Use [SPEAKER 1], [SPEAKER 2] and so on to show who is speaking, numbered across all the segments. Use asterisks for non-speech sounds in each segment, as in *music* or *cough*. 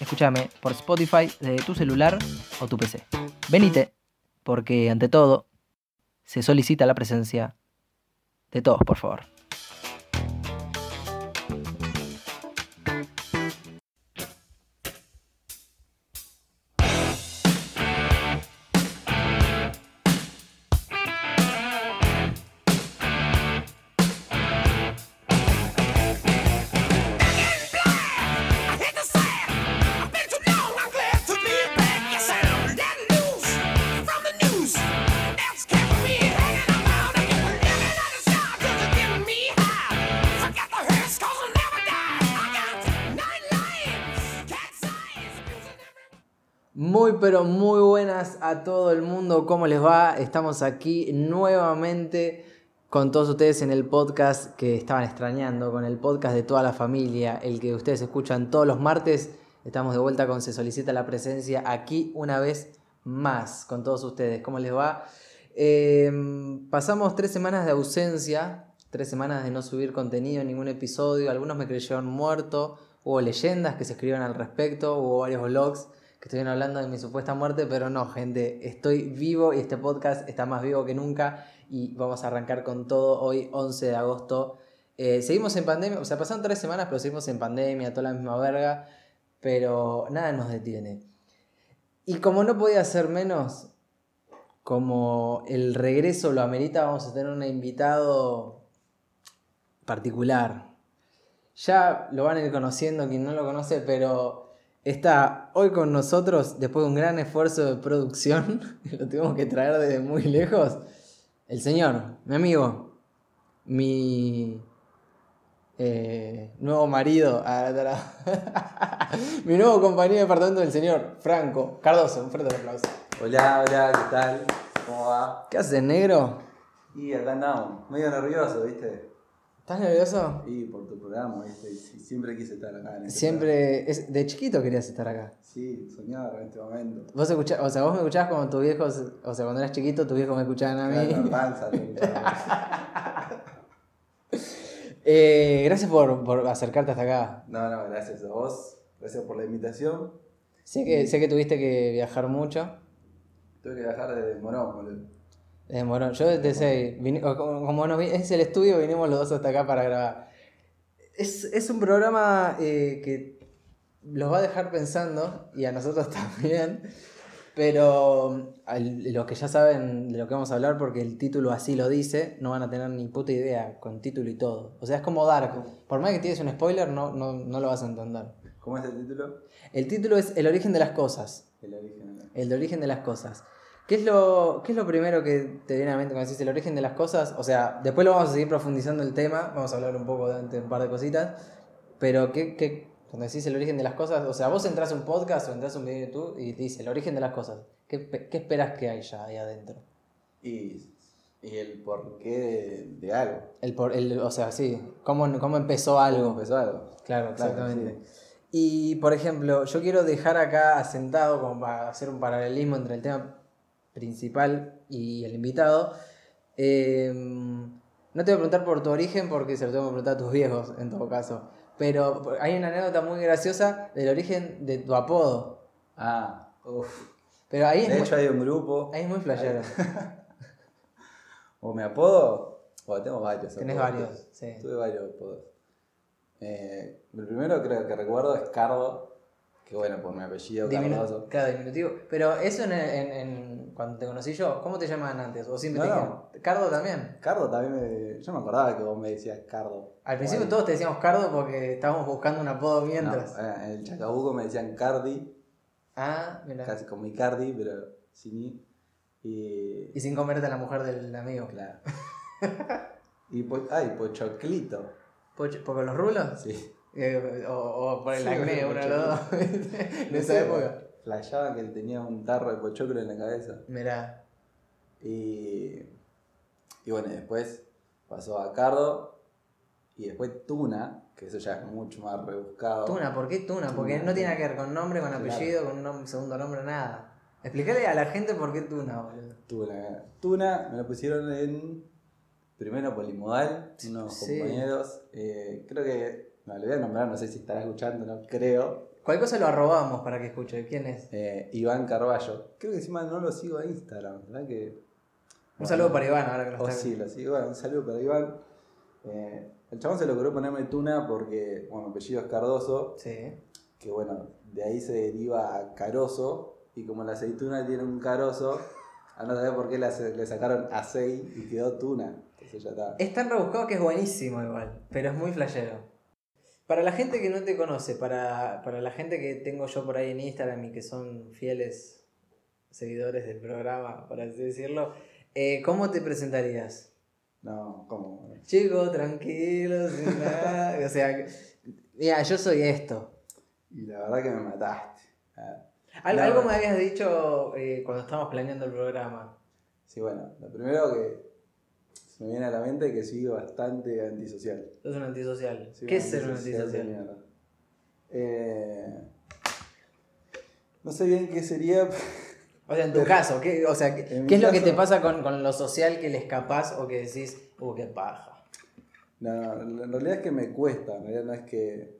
[SPEAKER 1] Escúchame por Spotify de tu celular o tu PC. Venite, porque ante todo se solicita la presencia de todos, por favor. Todo el mundo, ¿cómo les va? Estamos aquí nuevamente con todos ustedes en el podcast que estaban extrañando, con el podcast de toda la familia, el que ustedes escuchan todos los martes. Estamos de vuelta con Se solicita la presencia aquí una vez más con todos ustedes. ¿Cómo les va? Eh, pasamos tres semanas de ausencia, tres semanas de no subir contenido, ningún episodio. Algunos me creyeron muerto, hubo leyendas que se escribieron al respecto, hubo varios vlogs que estuvieron hablando de mi supuesta muerte, pero no, gente, estoy vivo y este podcast está más vivo que nunca y vamos a arrancar con todo hoy, 11 de agosto. Eh, seguimos en pandemia, o sea, pasaron tres semanas, pero seguimos en pandemia, toda la misma verga, pero nada nos detiene. Y como no podía ser menos, como el regreso lo amerita, vamos a tener un invitado particular. Ya lo van a ir conociendo quien no lo conoce, pero está hoy con nosotros, después de un gran esfuerzo de producción, *laughs* lo tuvimos que traer desde muy lejos, el señor, mi amigo, mi eh, nuevo marido, *laughs* ah, *laughs* mi nuevo compañero de departamento del señor Franco Cardoso, un fuerte aplauso.
[SPEAKER 2] Hola, hola, ¿qué tal? ¿Cómo va?
[SPEAKER 1] ¿Qué haces, negro?
[SPEAKER 2] Y acá andamos, medio nervioso, ¿viste?
[SPEAKER 1] ¿Estás nervioso?
[SPEAKER 2] Y por tu programa, ¿viste? Sí, siempre quise estar acá. En este
[SPEAKER 1] Siempre, es, de chiquito querías estar acá.
[SPEAKER 2] Sí, soñaba en este momento.
[SPEAKER 1] Vos escuchás, o sea, vos me escuchabas cuando tus viejos, o sea, cuando eras chiquito, tus viejos me escuchaban a mí.
[SPEAKER 2] Claro, la panza, te. *laughs*
[SPEAKER 1] Eh, gracias por, por acercarte hasta acá.
[SPEAKER 2] No, no, gracias a vos. Gracias por la invitación.
[SPEAKER 1] Sé que, sé que tuviste que viajar mucho.
[SPEAKER 2] Tuve que viajar desde Morón, boludo.
[SPEAKER 1] Desde Morón. Yo desde ese, vine- como, vi- es el estudio, vinimos los dos hasta acá para grabar. Es, es un programa eh, que los va a dejar pensando, y a nosotros *laughs* también, pero al- los que ya saben de lo que vamos a hablar, porque el título así lo dice, no van a tener ni puta idea con título y todo. O sea, es como Dark. Por más que tienes un spoiler, no, no, no lo vas a entender.
[SPEAKER 2] ¿Cómo es el título?
[SPEAKER 1] El título es El origen de las cosas.
[SPEAKER 2] El origen. de la-
[SPEAKER 1] El de origen de las cosas. ¿Qué es, lo, ¿Qué es lo primero que te viene a la mente cuando decís el origen de las cosas? O sea, después lo vamos a seguir profundizando el tema, vamos a hablar un poco de, un par de cositas, pero ¿qué, qué, cuando decís el origen de las cosas, o sea, vos entras a un podcast o entras a un video de YouTube y te dice el origen de las cosas, ¿qué, qué esperas que hay ya ahí adentro?
[SPEAKER 2] Y, y el porqué de, de algo.
[SPEAKER 1] El, por, el, o sea, sí, ¿cómo, cómo empezó
[SPEAKER 2] ¿Cómo
[SPEAKER 1] algo?
[SPEAKER 2] empezó algo?
[SPEAKER 1] Claro,
[SPEAKER 2] Claro,
[SPEAKER 1] exactamente. Y por ejemplo, yo quiero dejar acá asentado, como para hacer un paralelismo entre el tema principal y el invitado. eh, no te voy a preguntar por tu origen porque se lo tengo que preguntar a tus viejos en todo caso. Pero hay una anécdota muy graciosa del origen de tu apodo.
[SPEAKER 2] Ah, uff.
[SPEAKER 1] Pero ahí
[SPEAKER 2] De
[SPEAKER 1] muy,
[SPEAKER 2] hecho hay un grupo.
[SPEAKER 1] ahí es muy flashero. *laughs*
[SPEAKER 2] O me apodo. Bueno, tengo varios.
[SPEAKER 1] Tenés
[SPEAKER 2] apodos.
[SPEAKER 1] varios, sí.
[SPEAKER 2] Tuve varios apodos. Eh, el primero creo que recuerdo es Cardo, que bueno, por mi apellido,
[SPEAKER 1] Diminu-
[SPEAKER 2] Cardoso.
[SPEAKER 1] Claro, diminutivo. Pero eso en, en- en- cuando te conocí yo, ¿cómo te llamaban antes? ¿O siempre te
[SPEAKER 2] No,
[SPEAKER 1] dijeron? ¿Cardo también?
[SPEAKER 2] Cardo también me... Yo me acordaba que vos me decías Cardo.
[SPEAKER 1] Al principio
[SPEAKER 2] Bueno,
[SPEAKER 1] todos te decíamos Cardo porque estábamos buscando un apodo mientras.
[SPEAKER 2] eh, en el Chacabuco me decían Cardi,
[SPEAKER 1] Ah, mira.
[SPEAKER 2] casi como mi Cardi, pero sin I. Y...
[SPEAKER 1] Y sin comerte a la mujer del amigo.
[SPEAKER 2] Claro. *laughs* y po... Ay, Pochoclito.
[SPEAKER 1] Poch- ¿Por los rulos?
[SPEAKER 2] Sí.
[SPEAKER 1] Eh, o, o por el
[SPEAKER 2] Sí,
[SPEAKER 1] acné, uno de los dos. *laughs* en
[SPEAKER 2] No
[SPEAKER 1] esa
[SPEAKER 2] sé,
[SPEAKER 1] época.
[SPEAKER 2] flasheaban que él tenía un tarro de pochoclo en la cabeza.
[SPEAKER 1] Mirá.
[SPEAKER 2] Y, y bueno, después pasó a Cardo y después Tuna, que eso ya es mucho más rebuscado.
[SPEAKER 1] Tuna, ¿por qué Tuna? Porque
[SPEAKER 2] Tuna,
[SPEAKER 1] no tiene nada que ver con nombre, con
[SPEAKER 2] Claro.
[SPEAKER 1] apellido, con un segundo nombre, nada. Explícale a la gente por qué Tuna, boludo.
[SPEAKER 2] Tuna. Tuna me lo pusieron en primero polimodal, unos
[SPEAKER 1] Sí.
[SPEAKER 2] compañeros. eh, creo que, no, le voy a nombrar, no sé si estará escuchando, no creo.
[SPEAKER 1] Cualquier cosa lo arrobamos para que escuche. ¿Quién es?
[SPEAKER 2] Eh, Iván Carballo. Creo que encima no lo sigo a Instagram, ¿verdad? Que,
[SPEAKER 1] Un saludo para Iván, ahora que lo
[SPEAKER 2] Oh,
[SPEAKER 1] está
[SPEAKER 2] sí, lo sigo. Bueno, un saludo para Iván. Eh, el chabón se le ocurrió ponerme Tuna porque, bueno, apellido es Cardoso,
[SPEAKER 1] Sí.
[SPEAKER 2] que bueno, de ahí se deriva a Carozo, y como la aceituna tiene un carozo, a no saber por qué le, le sacaron acei y quedó Tuna. Entonces ya está.
[SPEAKER 1] Es tan rebuscado que es buenísimo igual, pero es muy flashero. Para la gente que no te conoce, para, para la gente que tengo yo por ahí en Instagram y que son fieles seguidores del programa, por así decirlo, eh, ¿cómo te presentarías?
[SPEAKER 2] No, ¿cómo?
[SPEAKER 1] Chico, tranquilo, sin nada. O sea, mira, yo soy esto.
[SPEAKER 2] Y la verdad que me mataste. Ah,
[SPEAKER 1] Al-. Algo me habías dicho eh, cuando estábamos planeando el programa.
[SPEAKER 2] Sí, bueno, lo primero que me viene a la mente es que soy bastante antisocial.
[SPEAKER 1] Sos un antisocial. ¿Qué es ser un antisocial?
[SPEAKER 2] Eh, no sé bien qué sería.
[SPEAKER 1] O sea, en tu caso, ¿qué, o sea, ¿qué, es lo que te pasa con, con lo social que le escapás o que decís, uh, qué paja?
[SPEAKER 2] No, no, en realidad es que me cuesta. En realidad no es que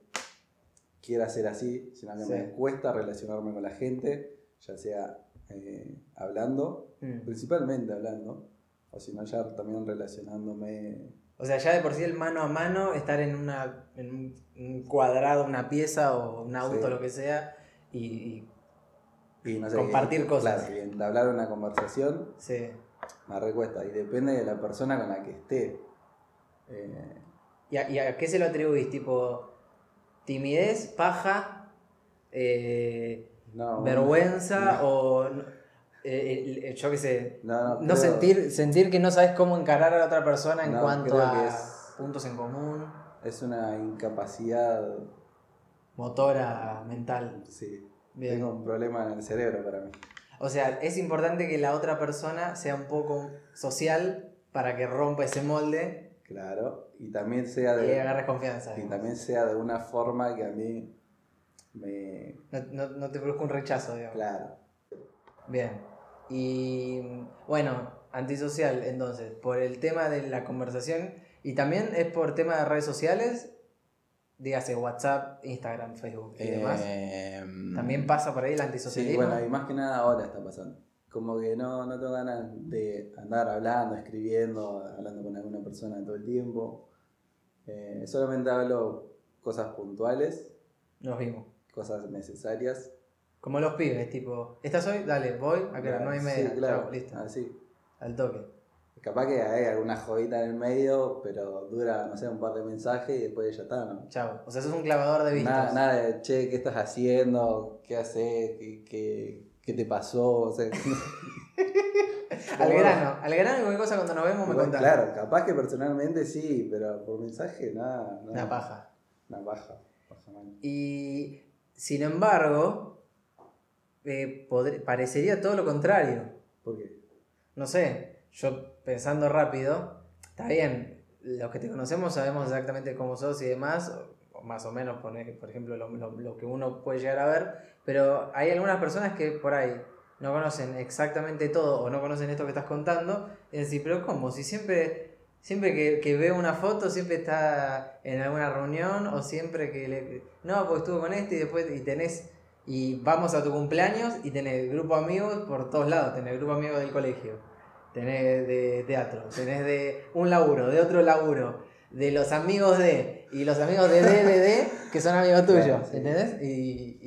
[SPEAKER 2] quiera ser así, sino que
[SPEAKER 1] Sí.
[SPEAKER 2] me cuesta relacionarme con la gente, ya sea eh, hablando,
[SPEAKER 1] Mm.
[SPEAKER 2] principalmente hablando, o si no, ya también relacionándome.
[SPEAKER 1] O sea, ya de por sí el mano a mano, estar en, una, en un- cuadrado, una pieza o un auto,
[SPEAKER 2] Sí.
[SPEAKER 1] lo que sea, y, y-
[SPEAKER 2] Y no sé,
[SPEAKER 1] Compartir cosas.
[SPEAKER 2] Claro, y entablar una conversación
[SPEAKER 1] sí.
[SPEAKER 2] me recuesta. Y depende de la persona con la que esté. Eh,
[SPEAKER 1] ¿Y a, y a qué se lo atribuís? Tipo, timidez, paja, eh,
[SPEAKER 2] no,
[SPEAKER 1] vergüenza
[SPEAKER 2] no,
[SPEAKER 1] o, eh, el- yo qué sé,
[SPEAKER 2] No, no,
[SPEAKER 1] no
[SPEAKER 2] creo-
[SPEAKER 1] sentir, sentir que no sabes cómo encarar a la otra persona en
[SPEAKER 2] No,
[SPEAKER 1] cuanto a
[SPEAKER 2] es-
[SPEAKER 1] puntos en común,
[SPEAKER 2] Es una incapacidad.
[SPEAKER 1] motora mental.
[SPEAKER 2] Sí.
[SPEAKER 1] Bien.
[SPEAKER 2] Tengo un problema en el cerebro para mí.
[SPEAKER 1] O sea, es importante que la otra persona sea un poco social para que rompa ese molde
[SPEAKER 2] Claro. Y también sea
[SPEAKER 1] y
[SPEAKER 2] de.
[SPEAKER 1] agarres confianza.
[SPEAKER 2] Y
[SPEAKER 1] digamos.
[SPEAKER 2] también sea de una forma que a mí me.
[SPEAKER 1] No, no- no te produzca un rechazo, digamos.
[SPEAKER 2] Claro.
[SPEAKER 1] Bien. Y bueno, antisocial, entonces, por el tema de la conversación y también es por tema de redes sociales, dígase WhatsApp, Instagram, Facebook y demás.
[SPEAKER 2] Em,
[SPEAKER 1] También pasa por ahí el
[SPEAKER 2] Sí,
[SPEAKER 1] antisocialismo.
[SPEAKER 2] bueno, y más que nada ahora está pasando. Como que no, no tengo ganas de andar hablando, escribiendo, hablando con alguna persona todo el tiempo. Eh, solamente hablo cosas puntuales,
[SPEAKER 1] Nos vimos.
[SPEAKER 2] cosas necesarias.
[SPEAKER 1] Como los pibes, tipo, ¿estás hoy? Dale, voy, a que las nueve y media.
[SPEAKER 2] Sí, claro,
[SPEAKER 1] Chao, listo.
[SPEAKER 2] así.
[SPEAKER 1] Al toque.
[SPEAKER 2] Capaz que hay alguna jodita en el medio, pero dura, no sé, un par de mensajes y después ya está, ¿no?
[SPEAKER 1] Chao. O sea, sos un clavador de vistas.
[SPEAKER 2] Nada, nada de, che, ¿qué estás haciendo? ¿Qué haces? ¿Qué, qué, qué te pasó? O sea, *laughs* *laughs*
[SPEAKER 1] Al grano, al grano y cualquier cosa cuando nos vemos me contás.
[SPEAKER 2] Claro, capaz que personalmente sí, pero por mensaje nada. nada.
[SPEAKER 1] Una paja.
[SPEAKER 2] Una paja. paja mal.
[SPEAKER 1] Y sin embargo, eh, parecería todo lo contrario.
[SPEAKER 2] ¿Por qué?
[SPEAKER 1] No sé, yo pensando rápido, está bien, los que te conocemos sabemos exactamente cómo sos y demás, o más o menos, por ejemplo, lo, lo- lo que uno puede llegar a ver, pero hay algunas personas que por ahí no conocen exactamente todo o no conocen esto que estás contando, y decir, pero ¿cómo? Si siempre, siempre que, que veo una foto, siempre está en alguna reunión o siempre que le... No, porque estuvo con este y después y tenés... Y vamos a tu cumpleaños y tenés grupo de amigos por todos lados, tenés grupo de amigos del colegio, tenés de teatro, tenés de un laburo, de otro laburo, de los amigos de, y los amigos de D, de D, *laughs* que son amigos tuyos,
[SPEAKER 2] Claro, sí.
[SPEAKER 1] ¿entendés? Y,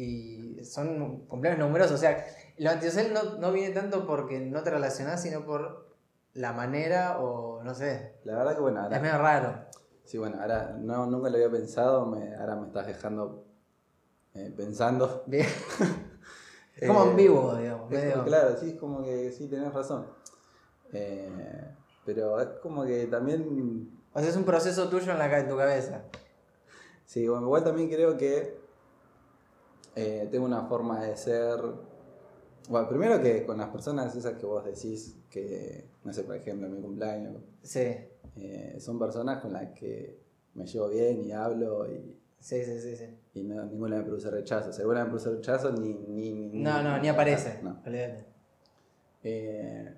[SPEAKER 1] y son cumpleaños numerosos, o sea, lo antisocial no, no viene tanto porque no te relacionás, sino por la manera o no sé,
[SPEAKER 2] La verdad que bueno,
[SPEAKER 1] es
[SPEAKER 2] ahora.
[SPEAKER 1] medio raro.
[SPEAKER 2] Sí, bueno, ahora no, nunca lo había pensado, me, ahora me estás dejando eh, pensando.
[SPEAKER 1] Bien. *laughs* Es como
[SPEAKER 2] Eh,
[SPEAKER 1] ambiguo, digamos.
[SPEAKER 2] es
[SPEAKER 1] medio-
[SPEAKER 2] claro, sí, es como que sí, tenés razón. Eh, pero es como que también.
[SPEAKER 1] O sea, es un proceso tuyo en, la, ca- en tu cabeza.
[SPEAKER 2] Sí, bueno, igual también creo que Eh, tengo una forma de ser. Bueno, primero que con las personas esas que vos decís, que, no sé, por ejemplo, en mi cumpleaños,
[SPEAKER 1] Sí,
[SPEAKER 2] eh, son personas con las que me llevo bien y hablo y,
[SPEAKER 1] sí, sí, sí. sí.
[SPEAKER 2] y no- ninguna me produce rechazo. Si alguna me produce rechazo, ni. ni, ni-
[SPEAKER 1] No, no, ni aparece.
[SPEAKER 2] No. Eh,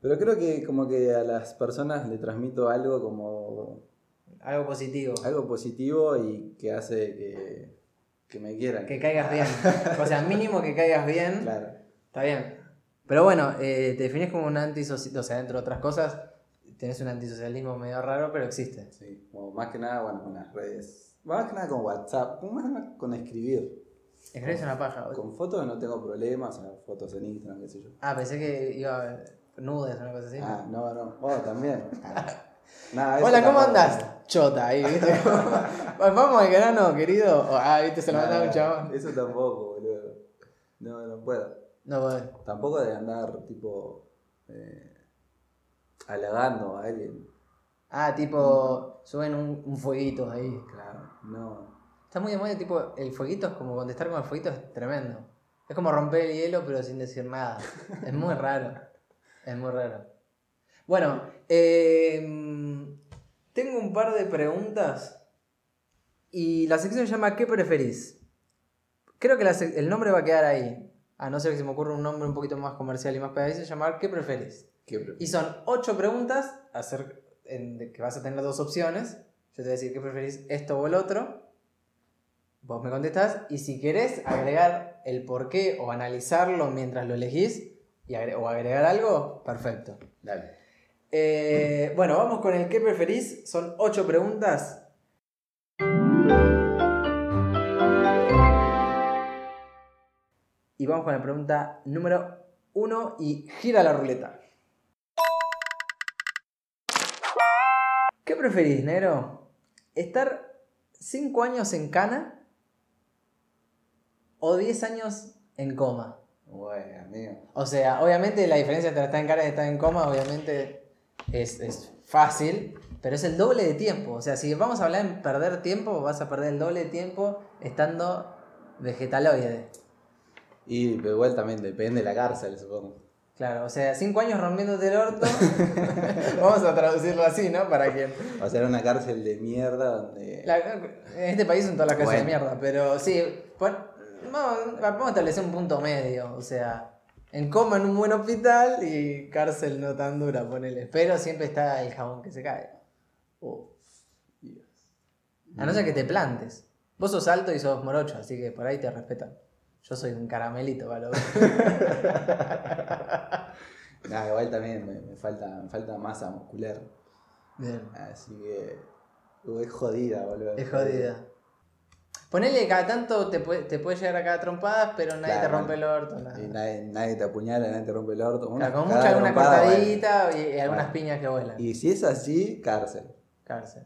[SPEAKER 2] pero creo que como que a las personas le transmito algo como
[SPEAKER 1] Algo positivo.
[SPEAKER 2] algo positivo y que hace que, que me quieran.
[SPEAKER 1] Que caigas bien. O sea, mínimo que caigas bien. *laughs*
[SPEAKER 2] Claro.
[SPEAKER 1] Está bien. Pero bueno, eh, te definís como un antisocial, o sea, entre otras cosas, tenés un antisocialismo medio raro, pero existe.
[SPEAKER 2] Sí, como más que nada, bueno, con las redes. Más que nada con WhatsApp, más que nada con escribir.
[SPEAKER 1] Escribís una paja. boludo.
[SPEAKER 2] Con fotos no tengo problemas, o sea, fotos en Instagram, qué sé yo.
[SPEAKER 1] Ah, pensé que iba a nudes o una cosa así.
[SPEAKER 2] Ah, no, no. Vos también. *laughs* Ah. Nada,
[SPEAKER 1] Hola, ¿cómo andás? Chota ahí, ¿viste? *laughs* Vamos al grano, querido. Ah, ¿viste? Se lo
[SPEAKER 2] Nada,
[SPEAKER 1] manda un chabón.
[SPEAKER 2] Eso tampoco, boludo. No, no puedo.
[SPEAKER 1] No, podés.
[SPEAKER 2] Tampoco de andar, tipo, eh, halagando a alguien.
[SPEAKER 1] Ah, tipo, suben un, un fueguito ahí.
[SPEAKER 2] Claro, no.
[SPEAKER 1] Está muy de moda, tipo, el fueguito es como contestar con el fueguito es tremendo. Es como romper el hielo, pero sin decir nada. Es muy *laughs* raro. Es muy raro. Bueno, eh, tengo un par de preguntas. Y la sección se llama ¿Qué preferís? Creo que la el nombre va a quedar ahí. A no ser que se me ocurra un nombre un poquito más comercial y más pegadizo, llamar ¿Qué preferís?
[SPEAKER 2] ¿Qué prefieres?
[SPEAKER 1] Y son ocho preguntas acer- en- de que vas a tener dos opciones. Yo te voy a decir qué preferís, esto o el otro. Vos me contestás y si querés agregar el por qué o analizarlo mientras lo elegís y agre- o agregar algo, perfecto.
[SPEAKER 2] Dale.
[SPEAKER 1] Eh, bueno, vamos con el qué preferís. Son ocho preguntas. Y vamos con la pregunta número uno y gira la ruleta. ¿Qué preferís, Nero? ¿Estar 5 años en cana o 10 años en coma?
[SPEAKER 2] Bueno, amigo.
[SPEAKER 1] O sea, obviamente la diferencia entre estar en cana y estar en coma, obviamente es, es fácil, pero es el doble de tiempo. O sea, si vamos a hablar en perder tiempo, vas a perder el doble de tiempo estando vegetaloide.
[SPEAKER 2] Y pero igual también depende de la cárcel, supongo.
[SPEAKER 1] Claro, o sea, 5 años rompiéndote el orto. *laughs* vamos a traducirlo así, ¿no? Para que.
[SPEAKER 2] Va a ser una cárcel de mierda donde.
[SPEAKER 1] La- en este país son todas las casas de mierda, pero sí, pon- vamos, vamos a establecer un punto medio, o sea, en coma en un buen hospital y cárcel no tan dura, ponele. Pero siempre está el jabón que se cae.
[SPEAKER 2] Uf, Dios.
[SPEAKER 1] A no ser que te plantes. Vos sos alto y sos morocho, así que por ahí te respetan. Yo soy un caramelito, ¿vale? *laughs*
[SPEAKER 2] Nah, igual también me, me falta, me falta masa muscular.
[SPEAKER 1] Bien.
[SPEAKER 2] Así que. es jodida, boludo.
[SPEAKER 1] Es jodida. Ponele cada tanto te puede, te puede llegar a cada trompadas, pero nadie te
[SPEAKER 2] Claro.
[SPEAKER 1] rompe el orto. nada.
[SPEAKER 2] Y nadie, nadie te apuñala, nadie te rompe el orto. Una-
[SPEAKER 1] Claro, con mucha alguna cortadita y, y algunas piñas que vuelan.
[SPEAKER 2] Y si es así, cárcel.
[SPEAKER 1] Cárcel.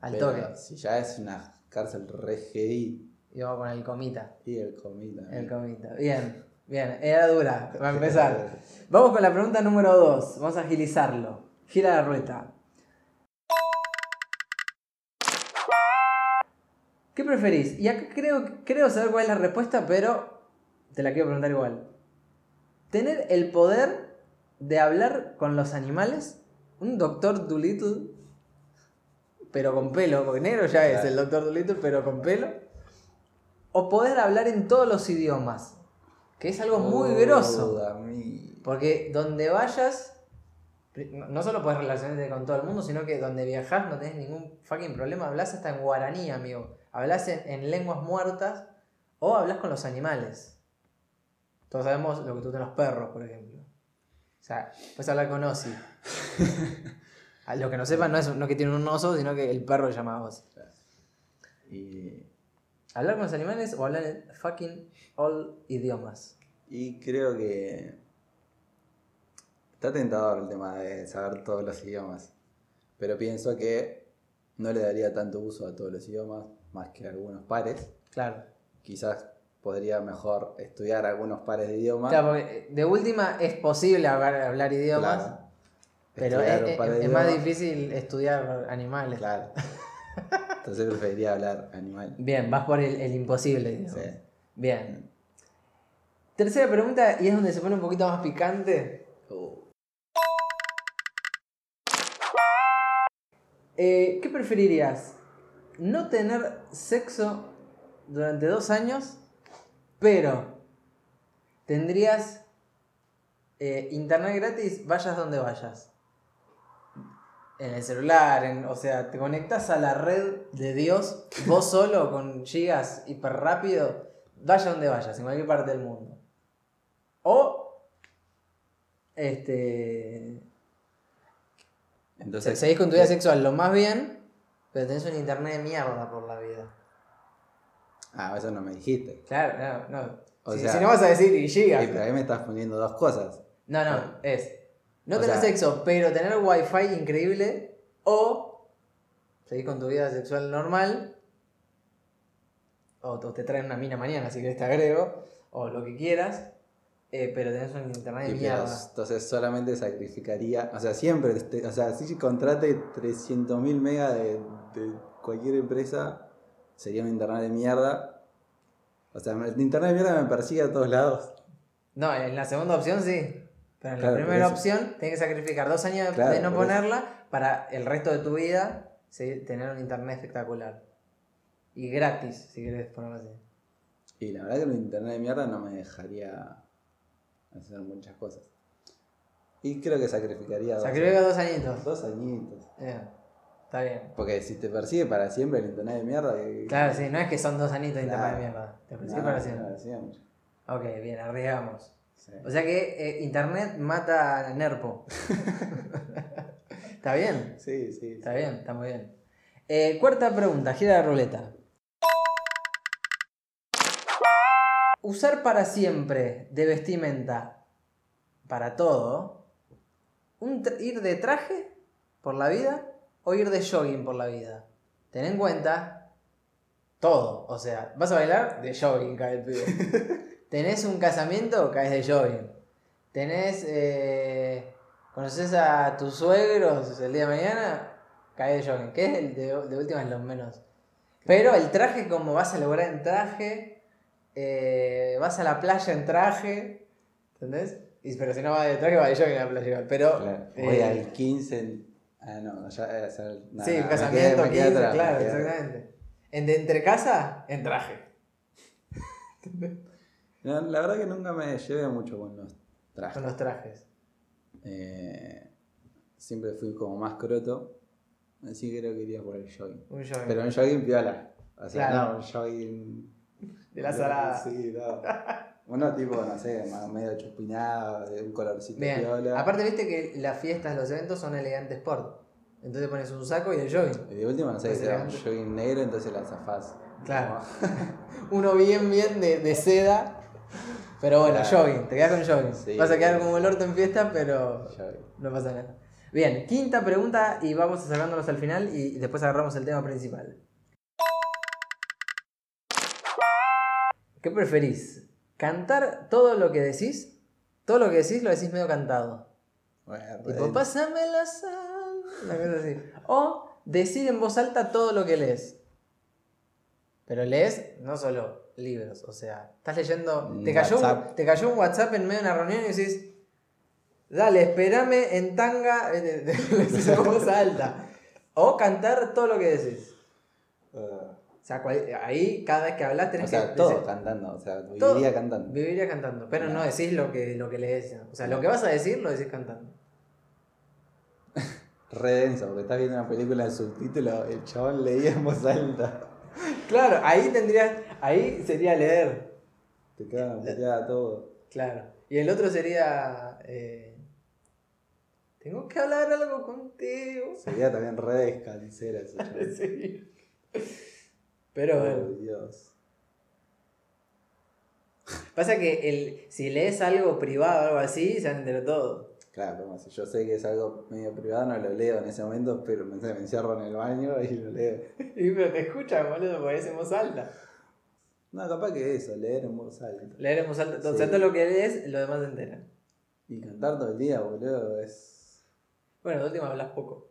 [SPEAKER 1] Al
[SPEAKER 2] Pero
[SPEAKER 1] toque.
[SPEAKER 2] Si ya es una cárcel re heavy
[SPEAKER 1] Y vamos con el comita.
[SPEAKER 2] y el comida.
[SPEAKER 1] El comita. Bien, bien. Era dura. Va a empezar. *laughs* Vamos con la pregunta número 2. Vamos a agilizarlo. Gira la rueda. ¿Qué preferís? Y acá creo, creo saber cuál es la respuesta, pero te la quiero preguntar igual. ¿Tener el poder de hablar con los animales? Un doctor Dolittle, pero con pelo, porque negro ya es el doctor Dolittle, pero con pelo. O poder hablar en todos los idiomas, que es algo muy
[SPEAKER 2] Oh,
[SPEAKER 1] grosso. Porque donde vayas, no solo puedes relacionarte con todo el mundo, sino que donde viajas no tenés ningún fucking problema. Hablas hasta en guaraní, amigo. Hablas en, en lenguas muertas o hablas con los animales. Todos sabemos lo que tú los perros, por ejemplo. O sea, puedes hablar con Ozzy. *laughs* A lo que no sepan no es no que tiene un oso, sino que el perro se llama Ozzy.
[SPEAKER 2] Y,
[SPEAKER 1] Hablar con los animales o hablar en fucking all idiomas.
[SPEAKER 2] y creo que. Está tentador el tema de saber todos los idiomas. Pero pienso que no le daría tanto uso a todos los idiomas, más que a algunos pares.
[SPEAKER 1] Claro.
[SPEAKER 2] Quizás podría mejor estudiar algunos pares de idiomas.
[SPEAKER 1] Claro, porque eh, de última es posible hablar, hablar idiomas.
[SPEAKER 2] Claro.
[SPEAKER 1] Pero es, más difícil estudiar animales.
[SPEAKER 2] Claro. *laughs* Entonces preferiría hablar animal.
[SPEAKER 1] Bien, vas por el, el imposible.
[SPEAKER 2] Sí.
[SPEAKER 1] Bien. Tercera pregunta, y es donde se pone un poquito más picante.
[SPEAKER 2] Oh.
[SPEAKER 1] Eh, ¿Qué preferirías? ¿No tener sexo durante dos años, pero tendrías eh, internet gratis, vayas donde vayas? En el celular, en- o sea, te conectas a la red de Dios, vos solo, con gigas hiper rápido, vaya donde vayas, en cualquier parte del mundo. O, este,
[SPEAKER 2] Entonces,
[SPEAKER 1] seguís con tu vida sexual lo más bien, pero tenés un internet de mierda por la vida.
[SPEAKER 2] Ah, eso no me dijiste.
[SPEAKER 1] Claro, no, no.
[SPEAKER 2] O
[SPEAKER 1] si,
[SPEAKER 2] sea-
[SPEAKER 1] si no vas a decir y gigas.
[SPEAKER 2] Sí, pero ahí me estás poniendo dos cosas.
[SPEAKER 1] No, no, es no
[SPEAKER 2] O
[SPEAKER 1] tener
[SPEAKER 2] sea-
[SPEAKER 1] sexo, pero tener wifi increíble o seguir con tu vida sexual normal o, te traen una mina mañana si querés te agrego o lo que quieras, eh, pero tenés un internet de mierda.
[SPEAKER 2] entonces solamente sacrificaría, o sea, siempre, este, o sea, si contrate 300.000 megas de, de cualquier empresa, sería un internet de mierda. O sea, el internet de mierda me persigue a todos lados.
[SPEAKER 1] No, en la segunda opción sí. Pero en
[SPEAKER 2] Claro,
[SPEAKER 1] la primera opción tenés que sacrificar dos años
[SPEAKER 2] Claro,
[SPEAKER 1] de no
[SPEAKER 2] eso.
[SPEAKER 1] ponerla para el resto de tu vida tener un internet espectacular. Y gratis, si querés ponerlo así.
[SPEAKER 2] Y la verdad que el internet de mierda no me dejaría hacer muchas cosas. Y creo que sacrificaría dos,
[SPEAKER 1] Sacrifica dos añitos.
[SPEAKER 2] dos añitos.
[SPEAKER 1] Bien, Está bien.
[SPEAKER 2] Porque si te persigue para siempre el internet de mierda. que-
[SPEAKER 1] Claro, sí, no es que son dos añitos de internet de mierda. Te
[SPEAKER 2] No,
[SPEAKER 1] persigue para
[SPEAKER 2] no,
[SPEAKER 1] siempre.
[SPEAKER 2] para siempre.
[SPEAKER 1] Ok, bien, arriesgamos.
[SPEAKER 2] Sí.
[SPEAKER 1] O sea que eh, internet mata a Nerpo. *laughs* está bien,
[SPEAKER 2] Sí, sí.
[SPEAKER 1] está bien, está muy bien. Eh, cuarta pregunta, gira la ruleta. Usar para siempre de vestimenta para todo. Un ir de traje por la vida o ir de jogging por la vida. Ten en cuenta todo. O sea, vas a bailar de jogging, cae el pibe. *laughs* Tenés un casamiento, caes de jogging. Tenés. Eh, conoces a tus suegros el día de mañana, caes de jogging. Que es el de, de última es lo menos. Pero el traje, como vas a lograr en traje, eh, vas a la playa en traje, ¿entendés? Y, pero si no vas de traje, vas de jogging a la playa. Pero.
[SPEAKER 2] Claro.
[SPEAKER 1] eh,
[SPEAKER 2] Voy al 15. en- Ah, no, ya. no,
[SPEAKER 1] sí,
[SPEAKER 2] no,
[SPEAKER 1] un
[SPEAKER 2] me
[SPEAKER 1] casamiento,
[SPEAKER 2] quedé- me quedé
[SPEAKER 1] 15,
[SPEAKER 2] atrás,
[SPEAKER 1] claro, exactamente. En, de entre casa, en traje. *laughs*
[SPEAKER 2] La verdad que nunca me llevé mucho con los trajes.
[SPEAKER 1] Con los trajes.
[SPEAKER 2] Eh, siempre fui como más croto. Así que creo que iría por el jogging.
[SPEAKER 1] Un jogging.
[SPEAKER 2] Pero un jogging piola. O sea,
[SPEAKER 1] Claro.
[SPEAKER 2] no, un jogging.
[SPEAKER 1] de la salada.
[SPEAKER 2] Sí, no. *laughs* Uno tipo, no sé, medio chupinado, de un colorcito
[SPEAKER 1] Bien.
[SPEAKER 2] piola.
[SPEAKER 1] Aparte, viste que las fiestas, los eventos son elegantes sport. Entonces pones un saco y el jogging.
[SPEAKER 2] Y de última, no sé, si era un jogging negro, entonces la zafás.
[SPEAKER 1] Claro. *laughs* Uno bien, bien de, de seda. Pero bueno,
[SPEAKER 2] Claro.
[SPEAKER 1] jogging. Te quedas con jogging.
[SPEAKER 2] Sí.
[SPEAKER 1] Vas a quedar como el orto en fiesta, pero
[SPEAKER 2] Jogging.
[SPEAKER 1] no pasa nada. Bien, quinta pregunta y vamos acercándonos al final y después agarramos el tema principal. ¿Qué preferís? ¿Cantar todo lo que decís? Todo lo que decís lo decís medio cantado.
[SPEAKER 2] Bueno,
[SPEAKER 1] Tipo, pásame la sal. Una cosa así. O decir en voz alta todo lo que lees. Pero lees no solo libros, o sea, estás leyendo. Te cayó, un,
[SPEAKER 2] WhatsApp.
[SPEAKER 1] te cayó un WhatsApp en medio de una reunión y decís. Dale, espérame en tanga. *laughs* en voz alta. O cantar todo lo que decís.
[SPEAKER 2] Ah.
[SPEAKER 1] O sea, cual- ahí cada vez que hablas tenés
[SPEAKER 2] o sea,
[SPEAKER 1] que.
[SPEAKER 2] todo
[SPEAKER 1] decir-
[SPEAKER 2] cantando, o sea,
[SPEAKER 1] todo.
[SPEAKER 2] viviría cantando.
[SPEAKER 1] Viviría cantando. Pero no
[SPEAKER 2] No.
[SPEAKER 1] decís lo que, lo que lees. O sea, lo que vas a decir lo decís cantando. *laughs*
[SPEAKER 2] Re denso, porque estás viendo una película en subtítulo, el chabón leía en voz alta.
[SPEAKER 1] Claro, ahí tendrías. Ahí sería leer.
[SPEAKER 2] Te quedan puteada todo.
[SPEAKER 1] Claro. Y el otro sería. eh, tengo que hablar algo contigo.
[SPEAKER 2] Sería también re ese *laughs* chabón.
[SPEAKER 1] Sí. Pero
[SPEAKER 2] Oh. Dios.
[SPEAKER 1] Pasa que el, si lees algo privado o algo así, se enterar todo.
[SPEAKER 2] Claro, como si yo sé que es algo medio privado, no lo leo en ese momento, pero me, me encierro en el baño y lo leo. *laughs*
[SPEAKER 1] Y pero te escuchan, boludo, porque es en voz alta.
[SPEAKER 2] No, capaz que eso, leer en voz alta.
[SPEAKER 1] Leer en voz alta.
[SPEAKER 2] Sí.
[SPEAKER 1] todo lo que lees, lo demás se enteran.
[SPEAKER 2] Y cantar todo el día, boludo, es.
[SPEAKER 1] Bueno, de última hablas poco.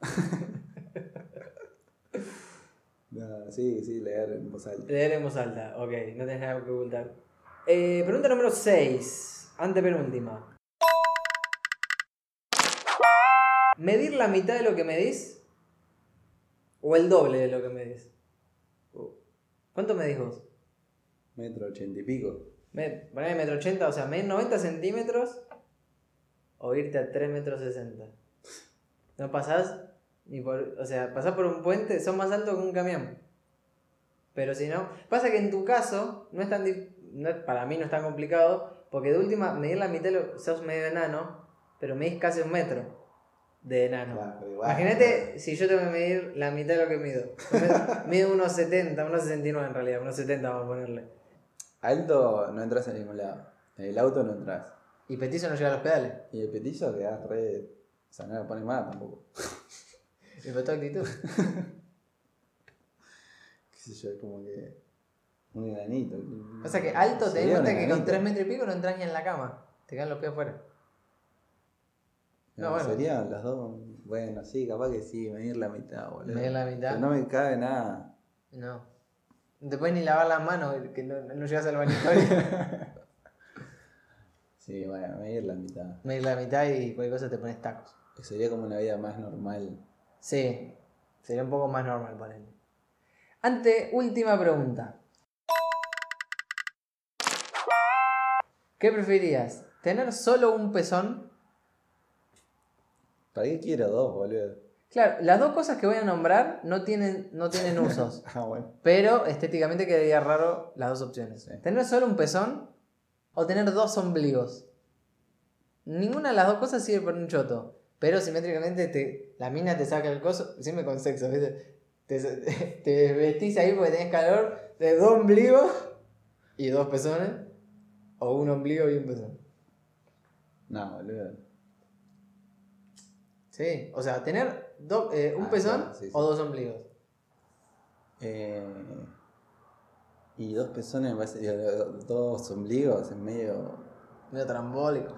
[SPEAKER 1] *laughs*
[SPEAKER 2] No, sí, sí, leer en voz alta.
[SPEAKER 1] Leer en voz alta, ok, no tenés nada que ocultar. Eh, pregunta número 6, antepenúltima. ¿Medir la mitad de lo que medís? ¿O el doble de lo que medís? ¿Cuánto medís vos?
[SPEAKER 2] Metro ochenta y pico.
[SPEAKER 1] Me, poneme metro ochenta, o sea, medir 90 centímetros o irte a 3 metros 60. No pasás ni por. O sea, pasás por un puente, son más altos que un camión. Pero si no. Pasa que en tu caso, no es tan. no para mí no es tan complicado, porque de última, medir la mitad, de lo- sos medio enano, pero medís casi un metro de enano.
[SPEAKER 2] Claro, igual.
[SPEAKER 1] Imagínate si yo tengo que medir la mitad de lo que mido. Mido unos 70, unos 69 en realidad, unos 70 vamos a ponerle.
[SPEAKER 2] Alto no entras en ningún lado. En el auto no entras.
[SPEAKER 1] Y petizo no llega a los pedales.
[SPEAKER 2] Y el petizo quedás re. O sea, no le pones más tampoco. *laughs*
[SPEAKER 1] Y fue tu actitud. *laughs*
[SPEAKER 2] Qué sé yo, es como que. Un enanito.
[SPEAKER 1] O sea que alto te das cuenta que con. 3 metros y pico no entras ni en la cama. Te quedan los pies afuera.
[SPEAKER 2] No,
[SPEAKER 1] No, bueno.
[SPEAKER 2] Serían las dos. Bueno, sí, capaz que sí, medir la mitad, boludo.
[SPEAKER 1] Medir la mitad.
[SPEAKER 2] Pero no me cabe nada.
[SPEAKER 1] No. Te puedes ni lavar las manos, que no, no llegas al bañatorio. *laughs*
[SPEAKER 2] Sí, bueno, medir la mitad.
[SPEAKER 1] Medir la mitad y cualquier cosa te pones tacos.
[SPEAKER 2] Sería como una vida más normal.
[SPEAKER 1] Sí, sería un poco más normal para él. Ante última pregunta. ¿Qué preferirías? ¿Tener solo un pezón?
[SPEAKER 2] ¿Para qué quiero dos, boludo?
[SPEAKER 1] Claro, las dos cosas que voy a nombrar no tienen, no tienen usos. *laughs*
[SPEAKER 2] Ah, bueno.
[SPEAKER 1] Pero estéticamente quedaría raro las dos opciones.
[SPEAKER 2] Sí.
[SPEAKER 1] Tener solo un pezón o tener dos ombligos. Ninguna de las dos cosas sirve para un choto. Pero simétricamente te, la mina te saca el coso, siempre con sexo, ¿viste? Te, te, *laughs* te vestís ahí porque tenés calor de dos ombligos y dos pezones. O un ombligo y un pezón.
[SPEAKER 2] No, boludo.
[SPEAKER 1] Sí, o sea, tener do- eh, un
[SPEAKER 2] Ah,
[SPEAKER 1] pezón
[SPEAKER 2] claro, sí, sí.
[SPEAKER 1] o dos ombligos.
[SPEAKER 2] Eh, y dos pezones, me parece, digo, dos ombligos, es medio,
[SPEAKER 1] Medio trambólico.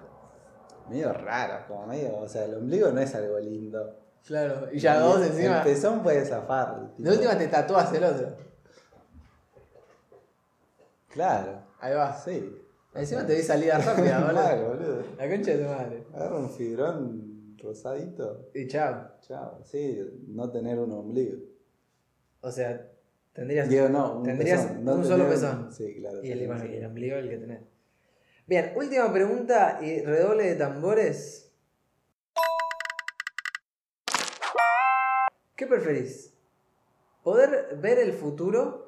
[SPEAKER 2] medio raro, como medio, o sea, el ombligo no es algo lindo.
[SPEAKER 1] Claro, y ya dos
[SPEAKER 2] el-
[SPEAKER 1] encima.
[SPEAKER 2] El pezón puede zafar. tipo.
[SPEAKER 1] De última te tatúas el otro.
[SPEAKER 2] Claro,
[SPEAKER 1] Ahí va.
[SPEAKER 2] sí.
[SPEAKER 1] Encima te di salida rápida, *laughs* boludo. La concha de tu madre.
[SPEAKER 2] Agarra un fibrón rosadito.
[SPEAKER 1] Y chao.
[SPEAKER 2] Chao. Sí, no tener un ombligo.
[SPEAKER 1] O sea, tendrías.
[SPEAKER 2] Digo, no, un
[SPEAKER 1] tendrías
[SPEAKER 2] pezón. no
[SPEAKER 1] un solo pezón.
[SPEAKER 2] Sí, claro.
[SPEAKER 1] Y el, bueno, y el ombligo el que tenés. Bien, última pregunta y redoble de tambores. ¿Qué preferís? ¿Poder ver el futuro?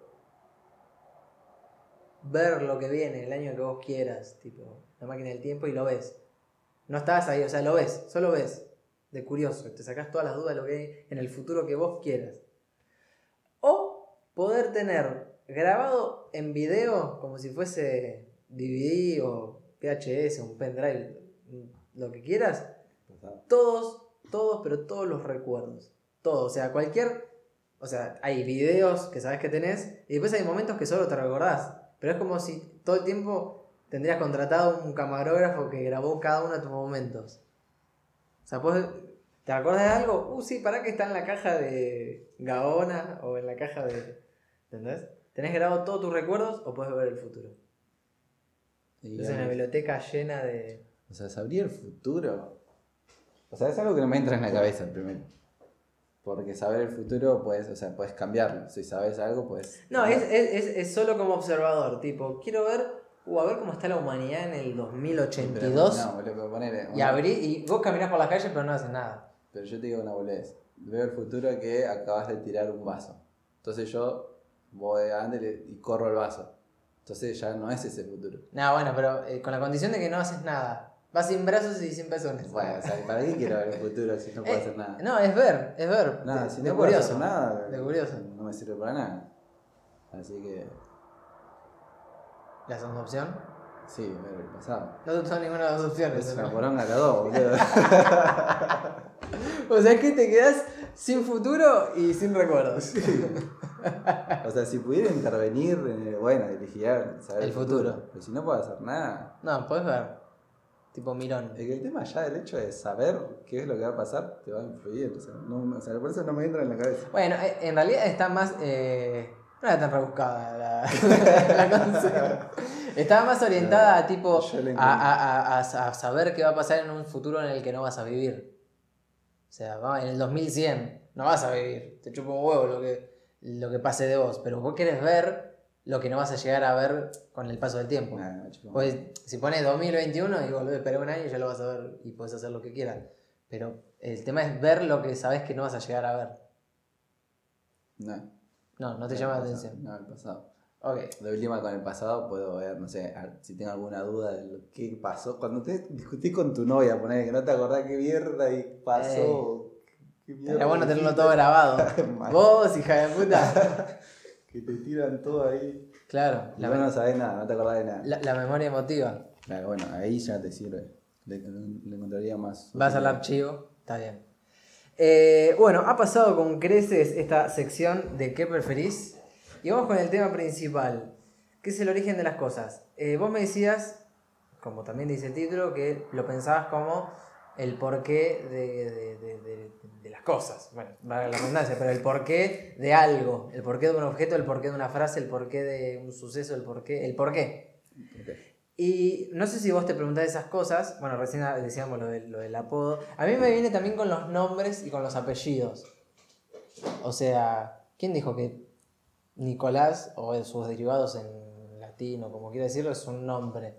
[SPEAKER 1] Ver lo que viene, el año que vos quieras, tipo, la máquina del tiempo y lo ves. No estás ahí, o sea, lo ves, solo ves. De curioso, te sacás todas las dudas de lo que hay en el futuro que vos quieras. O poder tener grabado en video, como si fuese DVD o VHS, un pendrive, lo que quieras, todos, todos, pero todos los recuerdos. Todo, o sea, cualquier. O sea, hay videos que sabes que tenés y después hay momentos que solo te recordás. Pero es como si todo el tiempo tendrías contratado un camarógrafo que grabó cada uno de tus momentos. O sea, pues, ¿te acuerdas de algo? Uh, sí, para que está en la caja de Gaona o en la caja de. ¿Entendés? ¿Tenés grabado todos tus recuerdos o puedes ver el futuro? Es una biblioteca llena de.
[SPEAKER 2] O sea, saber el futuro. O sea, es algo que no me entra en la cabeza primero. Porque saber el futuro, puedes, o sea, puedes cambiarlo. Si sabes algo, pues.
[SPEAKER 1] No, es, es, es, es solo como observador, tipo, quiero ver, uh, a ver cómo está la humanidad en el 2082
[SPEAKER 2] No, boludo, pero ponele.
[SPEAKER 1] y abrí, y vos caminás por las calles pero no haces nada.
[SPEAKER 2] Pero yo te digo una boludez. Veo el futuro que acabas de tirar un vaso. Entonces yo voy adelante y corro el vaso. Entonces ya no es ese futuro.
[SPEAKER 1] No, bueno, pero eh, con la condición de que no haces nada. Vas sin brazos y sin pezones.
[SPEAKER 2] Bueno, o sea, ¿para qué quiero ver el futuro si no puedo
[SPEAKER 1] Eh,
[SPEAKER 2] hacer nada?
[SPEAKER 1] No, es ver, es ver.
[SPEAKER 2] Nada,
[SPEAKER 1] de,
[SPEAKER 2] si no puedo
[SPEAKER 1] curioso.
[SPEAKER 2] hacer nada,
[SPEAKER 1] De curioso.
[SPEAKER 2] no me sirve para nada. Así que,
[SPEAKER 1] La segunda opción.
[SPEAKER 2] sí, el pasado.
[SPEAKER 1] No te gustan ninguna de las dos opciones.
[SPEAKER 2] Es una poronga las dos, boludo. *laughs*
[SPEAKER 1] O sea que te quedás sin futuro y sin recuerdos.
[SPEAKER 2] O sea, si pudiera intervenir, eh, bueno, elegiría saber
[SPEAKER 1] El futuro.
[SPEAKER 2] Pero si no puedo hacer nada,
[SPEAKER 1] No, puedes ver. tipo Mirón.
[SPEAKER 2] Es que el tema ya del hecho de saber qué es lo que va a pasar te va a influir. O sea, no, o sea, por eso no me entra en la cabeza.
[SPEAKER 1] Bueno, eh, en realidad está más. eh, no era tan rebuscada la, *laughs* la consigna. Estaba más orientada a tipo a, a- a- a- saber qué va a pasar en un futuro en el que no vas a vivir. O sea, en el 2100 no vas a vivir. Te chupa un huevo lo que, lo que pase de vos. Pero vos querés ver lo que no vas a llegar a ver con el paso del tiempo.
[SPEAKER 2] Nah.
[SPEAKER 1] Pues si pones 2021 y volvés a esperar un año, ya lo vas a ver y podés hacer lo que quieras. Pero el tema es ver lo que sabes que no vas a llegar a ver.
[SPEAKER 2] no.
[SPEAKER 1] No, no te llama la atención.
[SPEAKER 2] No, el pasado.
[SPEAKER 1] Ok.
[SPEAKER 2] De última con el pasado puedo ver, no sé, si tengo alguna duda de lo que pasó. Cuando te discutís con tu novia, poner que no te acordás qué mierda y pasó. qué mierda
[SPEAKER 1] Estaría bueno tenerlo todo grabado. *laughs* Vos, hija de puta. *laughs*
[SPEAKER 2] Que te tiran todo ahí.
[SPEAKER 1] Claro,
[SPEAKER 2] Y
[SPEAKER 1] la,
[SPEAKER 2] vos no sabés nada, no te acordás de nada.
[SPEAKER 1] la- la memoria emotiva.
[SPEAKER 2] Claro, bueno, ahí ya te sirve. Le, le encontraría más.
[SPEAKER 1] Vas al archivo, está bien. Eh, bueno, ha pasado con creces esta sección de qué preferís. Y vamos con el tema principal, que es el origen de las cosas. Eh, vos me decías, como también dice el título, que lo pensabas como el porqué de, de- de- las cosas. Bueno, la redundancia, pero el porqué de algo, el porqué de un objeto, el porqué de una frase, el porqué de un suceso, el porqué, el porqué. Y no sé si vos te preguntás esas cosas, bueno, recién decíamos lo, del- apodo. A mí me viene también con los nombres y con los apellidos. O sea, ¿quién dijo que Nicolás o sus derivados en latín o como quiera decirlo es un nombre?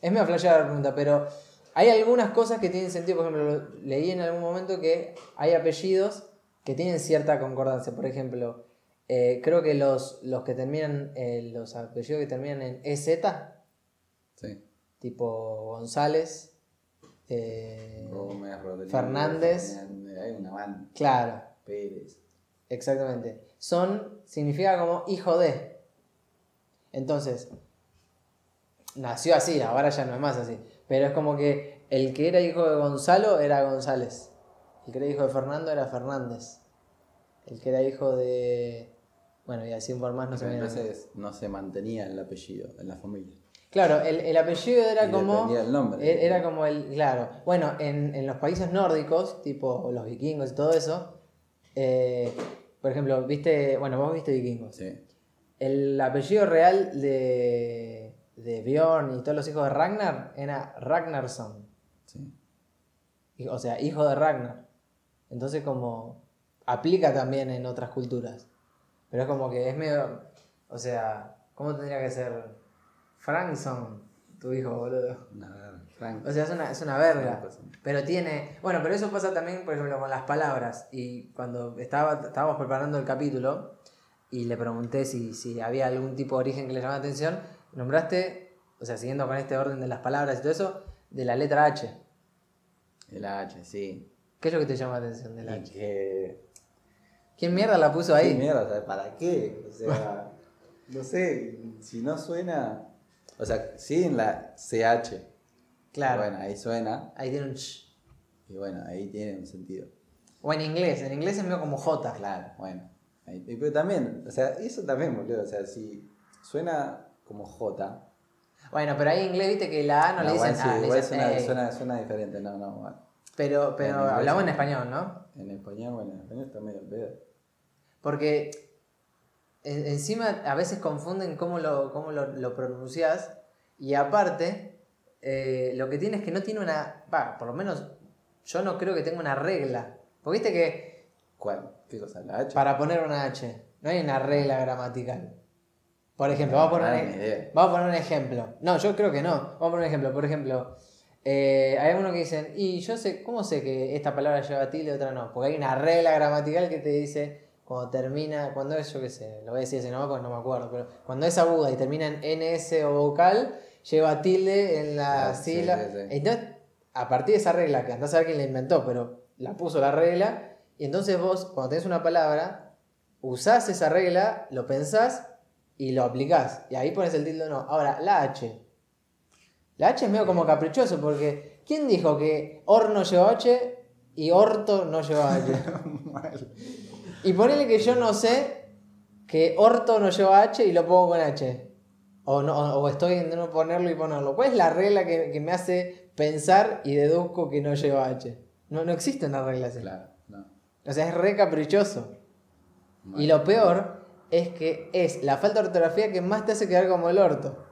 [SPEAKER 1] Es medio flasheada la pregunta, pero hay algunas cosas que tienen sentido. Por ejemplo, lo- leí en algún momento que hay apellidos que tienen cierta concordancia. Por ejemplo, eh, creo que los, los que terminan, eh, los apellidos que terminan en EZ,
[SPEAKER 2] Sí.
[SPEAKER 1] tipo González, eh,
[SPEAKER 2] Gómez, Rodríguez.
[SPEAKER 1] Fernández.
[SPEAKER 2] Fernández, Hay una banda.
[SPEAKER 1] claro,
[SPEAKER 2] Pérez.
[SPEAKER 1] exactamente. Son, significa como hijo de. Entonces, nació así, ahora ya no es más así. Pero es como que el que era hijo de Gonzalo era González. El que era hijo de Fernando era Fernández. El que era hijo de. Bueno, y así por más no se
[SPEAKER 2] entonces no se mantenía el apellido en la familia.
[SPEAKER 1] Claro, el, el apellido era
[SPEAKER 2] Y
[SPEAKER 1] como.
[SPEAKER 2] del nombre.
[SPEAKER 1] e- Era como el. Claro. Bueno, en, en los países nórdicos, tipo los vikingos y todo eso. eh, por ejemplo, viste. Bueno, vos viste vikingos.
[SPEAKER 2] Sí.
[SPEAKER 1] El apellido real de, de Bjorn y todos los hijos de Ragnar era Ragnarsson.
[SPEAKER 2] Sí.
[SPEAKER 1] O sea, hijo de Ragnar. Entonces, como. Aplica también en otras culturas. Pero es como que es medio. O sea, ¿cómo tendría que ser? Frankson, tu hijo, boludo.
[SPEAKER 2] Nada, Frank.
[SPEAKER 1] O sea, es una, es una verga. Pero tiene. Bueno, pero eso pasa también, por ejemplo, con las palabras. Y cuando estaba, estábamos preparando el capítulo y le pregunté si, si había algún tipo de origen que le llamaba la atención, nombraste, o sea, siguiendo con este orden de las palabras y todo eso, de la letra H.
[SPEAKER 2] El H, sí.
[SPEAKER 1] ¿Qué es lo que te llama la atención de la
[SPEAKER 2] Y
[SPEAKER 1] H?
[SPEAKER 2] que.
[SPEAKER 1] ¿Quién mierda la puso
[SPEAKER 2] ¿Qué
[SPEAKER 1] ahí?
[SPEAKER 2] ¿Para qué? O sea, *laughs* no sé, si no suena. O sea, sí en la CH.
[SPEAKER 1] Claro.
[SPEAKER 2] Bueno, ahí suena.
[SPEAKER 1] Ahí tiene un ch.
[SPEAKER 2] Y bueno, ahí tiene un sentido.
[SPEAKER 1] O en inglés, en inglés es medio como J.
[SPEAKER 2] Claro, bueno. Ahí- pero también, o sea, eso también, boludo. O sea, si suena como J.
[SPEAKER 1] Bueno, pero ahí en inglés viste que la A no, le
[SPEAKER 2] igual
[SPEAKER 1] dicen
[SPEAKER 2] sí,
[SPEAKER 1] A, le
[SPEAKER 2] igual
[SPEAKER 1] dicen
[SPEAKER 2] suena,
[SPEAKER 1] ey.
[SPEAKER 2] suena, suena diferente. No, no, bueno.
[SPEAKER 1] Pero, pero
[SPEAKER 2] En
[SPEAKER 1] hablamos en español, ¿no?
[SPEAKER 2] En español, bueno, en español está medio pedo.
[SPEAKER 1] Porque encima a veces confunden cómo lo, cómo lo, lo pronunciás y aparte eh, lo que tiene es que no tiene una... Va, por lo menos yo no creo que tenga una regla. Porque viste que
[SPEAKER 2] ¿Cuál? ¿La H?
[SPEAKER 1] para poner una H no hay una regla gramatical. Por ejemplo, vamos a poner, un,
[SPEAKER 2] ni idea.
[SPEAKER 1] vamos a poner un ejemplo. No, yo creo que no. Vamos a poner un ejemplo. Por ejemplo, eh, hay algunos que dicen, y yo sé, ¿cómo sé que esta palabra lleva tilde y otra no? Porque hay una regla gramatical que te dice cuando termina, cuando es, yo qué sé, lo voy a decir ese nombre porque no me acuerdo, pero cuando es aguda y termina en NS o vocal, lleva tilde en la
[SPEAKER 2] Ah, sí,
[SPEAKER 1] sílaba.
[SPEAKER 2] sí, sí.
[SPEAKER 1] Entonces, a partir de esa regla, que andás a ver quién la inventó, pero la puso la regla, y entonces vos, cuando tenés una palabra, usás esa regla, lo pensás y lo aplicás. Y ahí pones el tilde o no. Ahora, la H. La H es medio como caprichoso porque ¿quién dijo que horno lleva H y orto no lleva H? *laughs*
[SPEAKER 2] Mal.
[SPEAKER 1] Y ponele que yo no sé que orto no lleva H y lo pongo con H. O, no, o o estoy en no ponerlo y ponerlo. ¿Cuál es la regla que, que me hace pensar y deduzco que no lleva H? No, no existe una regla así.
[SPEAKER 2] Claro, no.
[SPEAKER 1] O sea, es re caprichoso. Y lo peor es que es la falta de ortografía que más te hace quedar como el orto.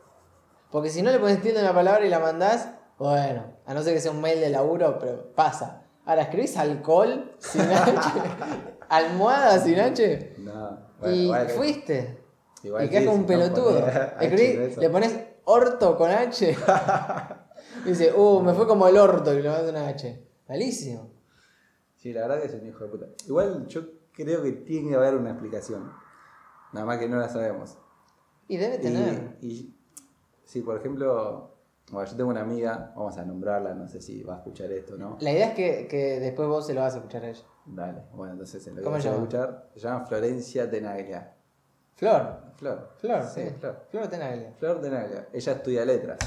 [SPEAKER 1] Porque si no le pones tilde en la palabra y la mandás, bueno, a no ser que sea un mail de laburo, pero pasa. Ahora escribís alcohol sin H, *laughs* almohada sin H,
[SPEAKER 2] No.
[SPEAKER 1] y
[SPEAKER 2] igual que-
[SPEAKER 1] fuiste.
[SPEAKER 2] igual
[SPEAKER 1] y quedas como un
[SPEAKER 2] no
[SPEAKER 1] pelotudo. *laughs* le pones orto con H. *laughs* y dice, uh, me fue como el orto y le mando una H. Malísimo.
[SPEAKER 2] Sí, la verdad que es un hijo de puta. Igual yo creo que tiene que haber una explicación. Nada más que no la sabemos.
[SPEAKER 1] Y debe tener.
[SPEAKER 2] Y, y sí, por ejemplo, bueno, yo tengo una amiga, vamos a nombrarla, no sé si va a escuchar esto, ¿no?
[SPEAKER 1] La idea es que, que después vos se lo vas a escuchar a ella.
[SPEAKER 2] Dale, bueno, entonces en lo que
[SPEAKER 1] ¿Cómo
[SPEAKER 2] vas
[SPEAKER 1] se
[SPEAKER 2] a escuchar se llama Florencia Tenaglia.
[SPEAKER 1] Flor.
[SPEAKER 2] Flor.
[SPEAKER 1] Flor,
[SPEAKER 2] sí,
[SPEAKER 1] sí.
[SPEAKER 2] Flor.
[SPEAKER 1] Flor Tenaglia.
[SPEAKER 2] Flor Tenaglia. Ella estudia letras.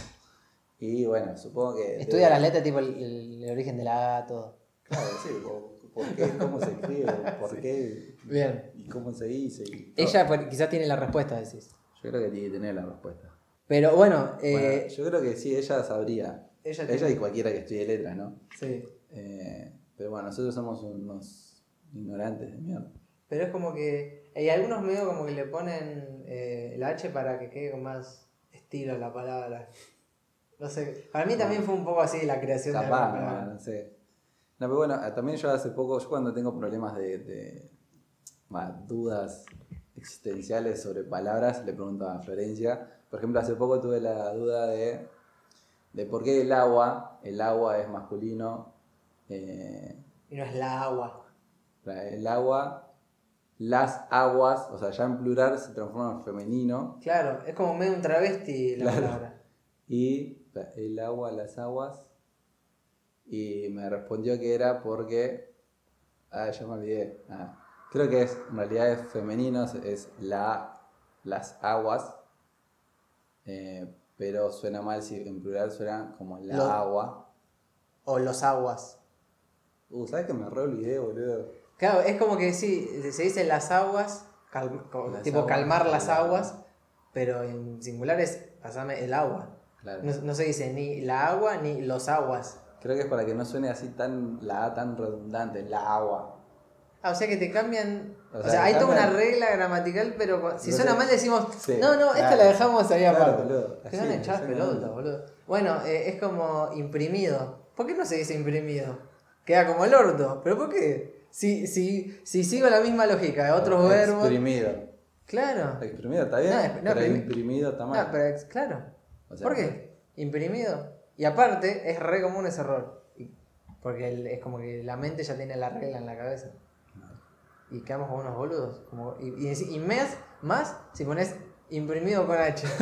[SPEAKER 2] Y bueno, supongo que.
[SPEAKER 1] Estudia las letras, tipo el, el origen de la A, todo.
[SPEAKER 2] Claro, sí, por, por qué, cómo se escribe, por qué
[SPEAKER 1] Bien.
[SPEAKER 2] y cómo se dice. y.
[SPEAKER 1] Ella pues, quizás tiene la respuesta, decís.
[SPEAKER 2] Yo creo que tiene que tener la respuesta.
[SPEAKER 1] Pero bueno,
[SPEAKER 2] Bueno,
[SPEAKER 1] eh,
[SPEAKER 2] yo creo que sí, ella sabría.
[SPEAKER 1] ella,
[SPEAKER 2] Ella
[SPEAKER 1] tiene-
[SPEAKER 2] y cualquiera que estudie letras, ¿no?
[SPEAKER 1] Sí.
[SPEAKER 2] Eh, pero bueno, nosotros somos unos ignorantes de mierda.
[SPEAKER 1] Pero es como que. Hay algunos medios como que le ponen eh, el H para que quede con más estilo la palabra. No sé. Para mí también fue un poco así la creación de la
[SPEAKER 2] no,
[SPEAKER 1] palabra.
[SPEAKER 2] no sé. No, pero bueno, eh, también yo hace poco, yo cuando tengo problemas de, de bah, dudas existenciales sobre palabras, le pregunto a Florencia. Por ejemplo, hace poco tuve la duda de, de por qué el agua, el agua es masculino, eh,
[SPEAKER 1] Y no es la agua.
[SPEAKER 2] el agua, las aguas, o sea, ya en plural se transforma en femenino,
[SPEAKER 1] Claro, es como medio un travesti la
[SPEAKER 2] Claro.
[SPEAKER 1] palabra. *laughs*
[SPEAKER 2] y el agua, las aguas, y me respondió que era porque, ah, ya me olvidé, Ah, creo que es, en realidad es femenino, es- la, las aguas, eh, pero suena mal si en plural suena como la
[SPEAKER 1] Lo-
[SPEAKER 2] agua.
[SPEAKER 1] O los aguas.
[SPEAKER 2] Uh, ¿sabes que me re olvidé, boludo?
[SPEAKER 1] Claro, es como que sí, se dice las aguas,
[SPEAKER 2] Las
[SPEAKER 1] tipo
[SPEAKER 2] aguas,
[SPEAKER 1] calmar las aguas, pero en singular es pasame el agua.
[SPEAKER 2] Claro.
[SPEAKER 1] No, no se dice ni la agua ni los aguas.
[SPEAKER 2] Creo que es para que no suene así tan, la A tan redundante, la agua.
[SPEAKER 1] Ah, o sea que te cambian.
[SPEAKER 2] O
[SPEAKER 1] O
[SPEAKER 2] sea,
[SPEAKER 1] sea, hay toda una regla gramatical, pero si suena mal decimos,
[SPEAKER 2] Sí,
[SPEAKER 1] no, no, esta la dejamos ahí
[SPEAKER 2] Claro,
[SPEAKER 1] aparte.
[SPEAKER 2] boludo,
[SPEAKER 1] Te
[SPEAKER 2] así,
[SPEAKER 1] van a echar pelota, boludo. Bueno, eh, es como imprimido. ¿Por qué no se dice imprimido? Queda como el orto. ¿Pero por qué? Si, si, si sigo la misma lógica de otros verbos.
[SPEAKER 2] Exprimido.
[SPEAKER 1] Claro.
[SPEAKER 2] Exprimido está bien,
[SPEAKER 1] No, es- no,
[SPEAKER 2] pero imprimido está mal.
[SPEAKER 1] No, pero claro.
[SPEAKER 2] O sea,
[SPEAKER 1] ¿Por qué? Imprimido. Y aparte, es re común ese error. Porque es como que la mente ya tiene la regla en la cabeza. Y quedamos como unos boludos. Como, y, y, y más, más si pones imprimido con H. *laughs*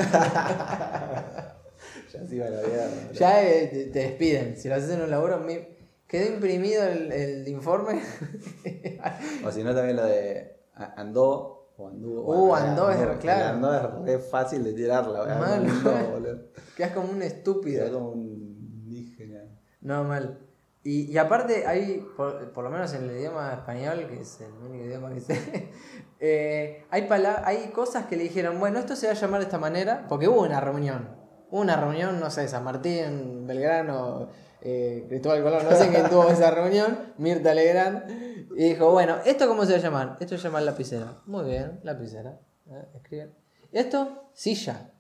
[SPEAKER 2] Ya se iba a la vida.
[SPEAKER 1] ya eh, te, te despiden. Si lo haces en un laburo, mi- quedó imprimido el, el informe. *laughs*
[SPEAKER 2] O si no, también lo de andó o anduvo.
[SPEAKER 1] Uh, andó es- claro.
[SPEAKER 2] Andó es re fácil de tirarla.
[SPEAKER 1] Mal. *laughs*
[SPEAKER 2] Boludo.
[SPEAKER 1] Quedas como un estúpido.
[SPEAKER 2] como un indígena.
[SPEAKER 1] No, mal. Y, y aparte hay, por, por lo menos en el idioma español, que es el único idioma que sé, *laughs* eh, hay, pala- hay cosas que le dijeron, bueno, esto se va a llamar de esta manera, porque hubo una reunión. Hubo una reunión, no sé, San Martín, Belgrano, eh, Cristóbal Colón, no sé quién tuvo esa reunión, Mirta Legrand, y dijo, bueno, ¿esto cómo se va a llamar? Esto se llama lapicera. Muy bien, lapicera. Eh, escriben. ¿Esto? Silla.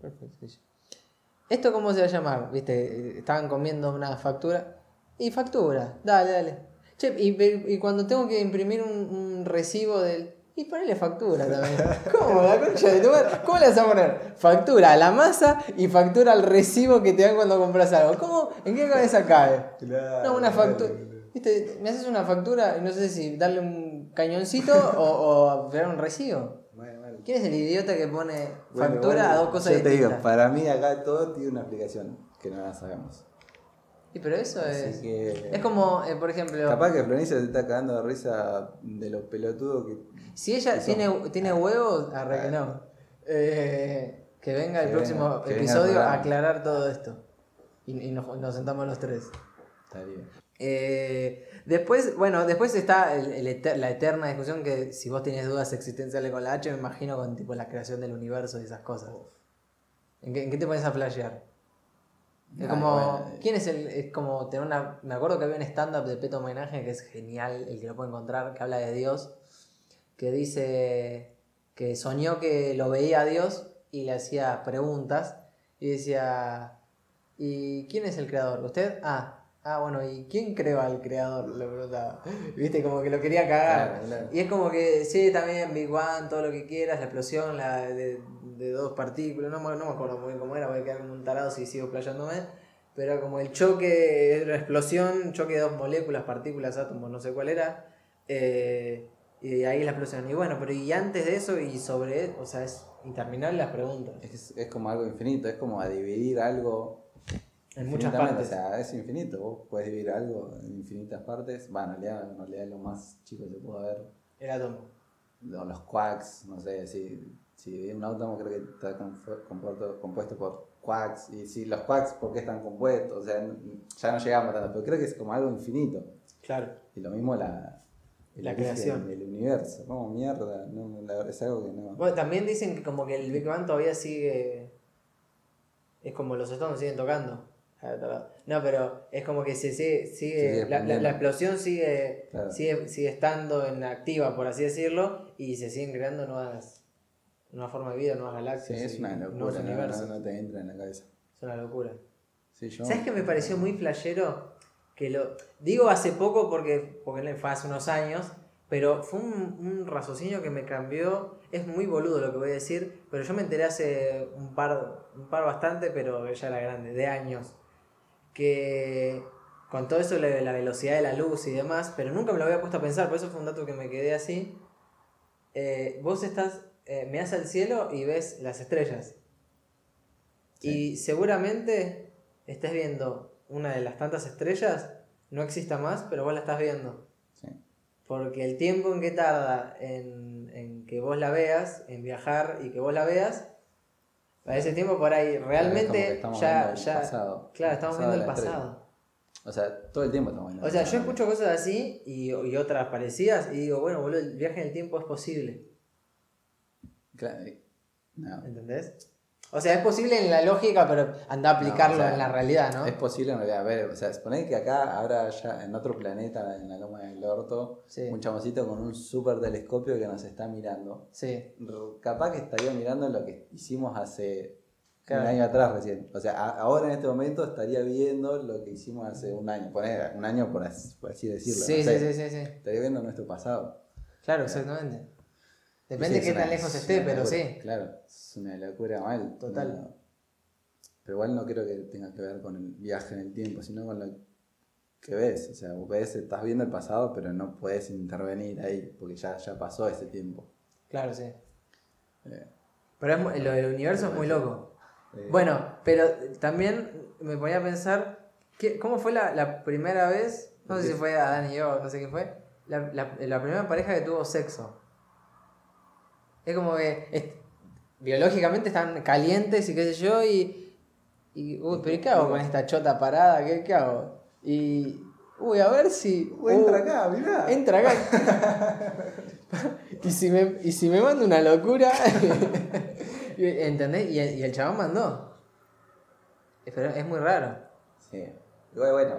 [SPEAKER 1] Perfecto, silla. ¿Esto cómo se va a llamar? ¿Viste? Estaban comiendo una factura. Y factura, dale, dale. Che, y, cuando tengo que imprimir un recibo del. Y ponele factura también. ¿Cómo? La concha de tu madre? ¿Cómo le vas a poner? Factura a la masa y factura al recibo que te dan cuando compras algo. ¿Cómo? ¿En qué cabeza cabe?
[SPEAKER 2] Claro,
[SPEAKER 1] No, una factura.
[SPEAKER 2] claro.
[SPEAKER 1] ¿Viste? Me haces una factura y no sé si darle un cañoncito o, o pegar un recibo.
[SPEAKER 2] Bueno, bueno.
[SPEAKER 1] ¿Quién es el idiota que pone factura a dos cosas
[SPEAKER 2] Yo te
[SPEAKER 1] distintas?
[SPEAKER 2] digo, para mí acá todo tiene una explicación que no la sabemos.
[SPEAKER 1] Y pero eso
[SPEAKER 2] Así
[SPEAKER 1] es.
[SPEAKER 2] que.
[SPEAKER 1] Es como, eh, por ejemplo,
[SPEAKER 2] Capaz que Florencia se está cagando de risa de lo pelotudo que.
[SPEAKER 1] si ella tiene, tiene huevos, arre que no. Eh, que venga el próximo
[SPEAKER 2] venga-
[SPEAKER 1] episodio a aclarar todo esto. Y, y nos, nos sentamos los tres.
[SPEAKER 2] Estaría.
[SPEAKER 1] Eh, después, bueno, después está el- el eter- la eterna discusión que si vos tenés dudas existenciales con la H, me imagino con tipo la creación del universo y esas cosas. ¿En qué, en qué te pones a flashear? Es como,
[SPEAKER 2] bueno.
[SPEAKER 1] ¿quién es el? Es como tener una. Me acuerdo que había un stand-up de Peto Homenaje que es genial, el que lo puede encontrar, que habla de Dios, que dice que soñó que lo veía a Dios y le hacía preguntas y decía, ¿y quién es el creador? ¿Usted? Ah, ah, bueno, ¿y quién creó al creador? Le preguntaba. Viste, como que lo quería cagar.
[SPEAKER 2] Claro, claro.
[SPEAKER 1] Y es como que, sí, también Big Bang, todo lo que quieras, la explosión la de, de dos partículas, no, me- no me acuerdo muy bien cómo era, voy a quedar como un tarado si sigo playándome, pero como el choque, la explosión, choque de dos moléculas, partículas, átomos, no sé cuál era, eh, y ahí la explosión. Y bueno, pero y antes de eso y sobre, o sea, es interminable las preguntas,
[SPEAKER 2] Es, es como algo infinito, es como a dividir algo
[SPEAKER 1] en muchas partes.
[SPEAKER 2] O sea, es infinito, vos podés dividir algo en infinitas partes. Bueno, en realidad, en realidad lo más chico que se puede ver,
[SPEAKER 1] El átomo.
[SPEAKER 2] lo- los quarks, no sé, si, si un átomo creo que está compuesto, compuesto por quarks, y si los quarks, ¿por qué están compuestos? O sea, ya no llegamos tanto, pero creo que es como algo infinito.
[SPEAKER 1] Claro.
[SPEAKER 2] Y lo mismo la, el
[SPEAKER 1] La creación.
[SPEAKER 2] del universo. Como mierda, no, la es algo que no.
[SPEAKER 1] Bueno, también dicen que como que el Big Bang todavía sigue. Es como los Stones siguen tocando. No, pero es como que se sigue. sigue la, la- explosión sigue,
[SPEAKER 2] Claro.
[SPEAKER 1] sigue, sigue estando en activa, por así decirlo, y se siguen creando nuevas. Nuevas formas de vida, nuevas
[SPEAKER 2] Sí,
[SPEAKER 1] galaxias.
[SPEAKER 2] es una locura, no,
[SPEAKER 1] universos.
[SPEAKER 2] no, no te entra en la cabeza.
[SPEAKER 1] Es una locura.
[SPEAKER 2] Sí, yo,
[SPEAKER 1] ¿Sabes qué me pareció muy flashero? Que lo. Digo hace poco porque, porque fue hace unos años, pero fue un, un raciocinio que me cambió. Es muy boludo lo que voy a decir, pero yo me enteré hace un par, un par bastante, pero ya era grande, de años. Que con todo eso de la velocidad de la luz y demás, pero nunca me lo había puesto a pensar, por eso fue un dato que me quedé así. Eh, vos estás, eh, mirás al cielo y ves las estrellas. Y seguramente estés viendo una de las tantas estrellas, no exista más, pero vos la estás viendo.
[SPEAKER 2] sí.
[SPEAKER 1] Porque el tiempo en que tarda en, en que vos la veas, en viajar y que vos la veas, para ese tiempo por ahí
[SPEAKER 2] Es
[SPEAKER 1] realmente
[SPEAKER 2] estamos
[SPEAKER 1] ya, ya
[SPEAKER 2] pasado.
[SPEAKER 1] claro, estamos viendo el pasado.
[SPEAKER 2] O sea, todo el tiempo estamos viendo
[SPEAKER 1] O sea, yo escucho cosas así y, y otras parecidas y digo, bueno, boludo, el viaje en el tiempo es posible.
[SPEAKER 2] Claro, no.
[SPEAKER 1] ¿Entendés? O sea, es posible en la lógica, pero anda a aplicarlo
[SPEAKER 2] No, o sea,
[SPEAKER 1] en la realidad, ¿no?
[SPEAKER 2] Es posible en realidad. A ver, o sea, suponé que acá, ahora ya en otro planeta, en la loma del orto,
[SPEAKER 1] Sí.
[SPEAKER 2] un chamoncito con un super telescopio que nos está mirando.
[SPEAKER 1] Sí,
[SPEAKER 2] Capaz que estaría mirando lo que hicimos hace
[SPEAKER 1] Claro.
[SPEAKER 2] un año atrás recién. O sea, a- ahora en este momento estaría viendo lo que hicimos hace un año. Poner un año por así, por así decirlo.
[SPEAKER 1] sí,
[SPEAKER 2] no
[SPEAKER 1] sí,
[SPEAKER 2] sé.
[SPEAKER 1] sí, sí, sí.
[SPEAKER 2] Estaría viendo nuestro pasado.
[SPEAKER 1] Claro, exactamente. Depende
[SPEAKER 2] Sí,
[SPEAKER 1] qué tan lejos
[SPEAKER 2] es
[SPEAKER 1] esté, pero
[SPEAKER 2] locura,
[SPEAKER 1] sí.
[SPEAKER 2] Claro, es una locura mal.
[SPEAKER 1] Total.
[SPEAKER 2] No- pero igual no creo que tenga que ver con el viaje en el tiempo, sino con lo que ves. O sea, vos ves, estás viendo el pasado, pero no puedes intervenir ahí, porque ya, ya pasó ese tiempo.
[SPEAKER 1] Claro, sí.
[SPEAKER 2] Eh,
[SPEAKER 1] Pero es lo del universo es muy loco.
[SPEAKER 2] eh,
[SPEAKER 1] Bueno, pero también me ponía a pensar, ¿qué- ¿cómo fue la, la primera vez? No sé si fue Adán y yo, no sé quién fue. La, la- la primera pareja que tuvo sexo. Es como que es- biológicamente están calientes y qué sé yo, y. y uy, pero ¿qué hago con esta chota parada? ¿Qué, qué hago? Y. Uy, a ver si.
[SPEAKER 2] Uh, entra
[SPEAKER 1] uh,
[SPEAKER 2] acá, mirá.
[SPEAKER 1] Entra acá. *laughs* y, si me, y si me manda una locura. *laughs* ¿Entendés? Y, el- y el chabón mandó. Pero es muy raro.
[SPEAKER 2] Sí. Igual, bueno,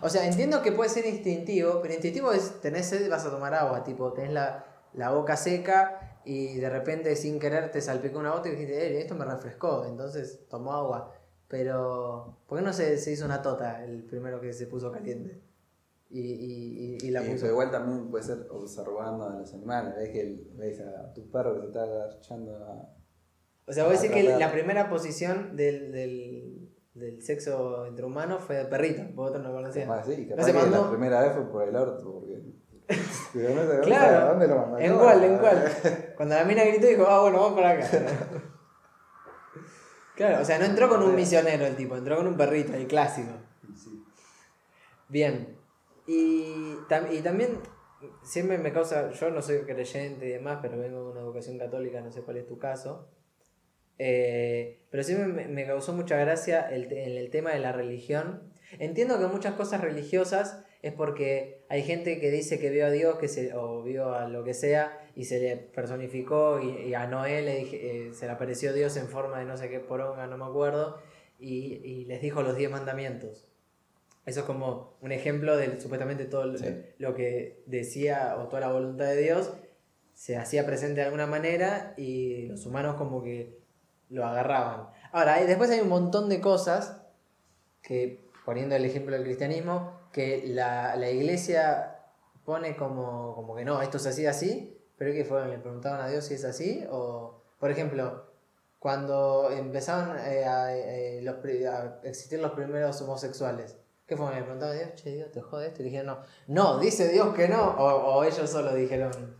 [SPEAKER 1] O sea, entiendo que puede ser instintivo, pero instintivo es tenés sed y vas a tomar agua. Tipo, tenés la, la boca seca y de repente sin querer te salpicó una gota y dijiste, eh, esto me refrescó. Entonces tomó agua. Pero, ¿por qué no se, se hizo una tota el primero que se puso caliente? Y, y, y, y la puso.
[SPEAKER 2] pero igual también puede ser observando a los animales. Ves que ves a tu perro que se está agachando a.
[SPEAKER 1] O sea, voy a decir que la primera posición del, del, del sexo entre humanos fue de perrito, porque otros no conocían.
[SPEAKER 2] Ah, sí, capaz
[SPEAKER 1] se
[SPEAKER 2] que
[SPEAKER 1] mandó?
[SPEAKER 2] la primera vez fue por el orto, porque. *laughs* No sé,
[SPEAKER 1] Claro.
[SPEAKER 2] ¿a ¿Dónde lo mandó?
[SPEAKER 1] ¿En cuál? ¿En cuál? *laughs* Cuando la mina gritó dijo, ah, bueno, vamos para acá. *laughs* Claro, o sea, no entró con un misionero el tipo, entró con un perrito, el clásico.
[SPEAKER 2] Sí.
[SPEAKER 1] Bien. Y, tam- y también siempre me causa, yo no soy creyente y demás, pero vengo de una educación católica, no sé cuál es tu caso. Eh, pero sí me, me causó mucha gracia el, el tema de la religión. Entiendo que muchas cosas religiosas es porque hay gente que dice que vio a Dios que se, o vio a lo que sea y se le personificó y, y a Noé le dije- eh, se le apareció Dios en forma de no sé qué poronga, no me acuerdo, y, y les dijo los diez mandamientos. Eso es como un ejemplo de supuestamente todo lo,
[SPEAKER 2] Sí.
[SPEAKER 1] lo que decía o toda la voluntad de Dios se hacía presente de alguna manera y los humanos como que lo agarraban. Ahora, después hay un montón de cosas que, poniendo el ejemplo del cristianismo, que la, la iglesia pone como, como que no, esto es así, así, pero que fueron, le preguntaban a Dios si es así, o, por ejemplo, cuando empezaron eh, a, eh, los a existir los primeros homosexuales, ¿qué fue? Le preguntaban a Dios, che, Dios, ¿te jode esto? Y dijeron, no, no, dice Dios que no, o, o ellos solo dijeron,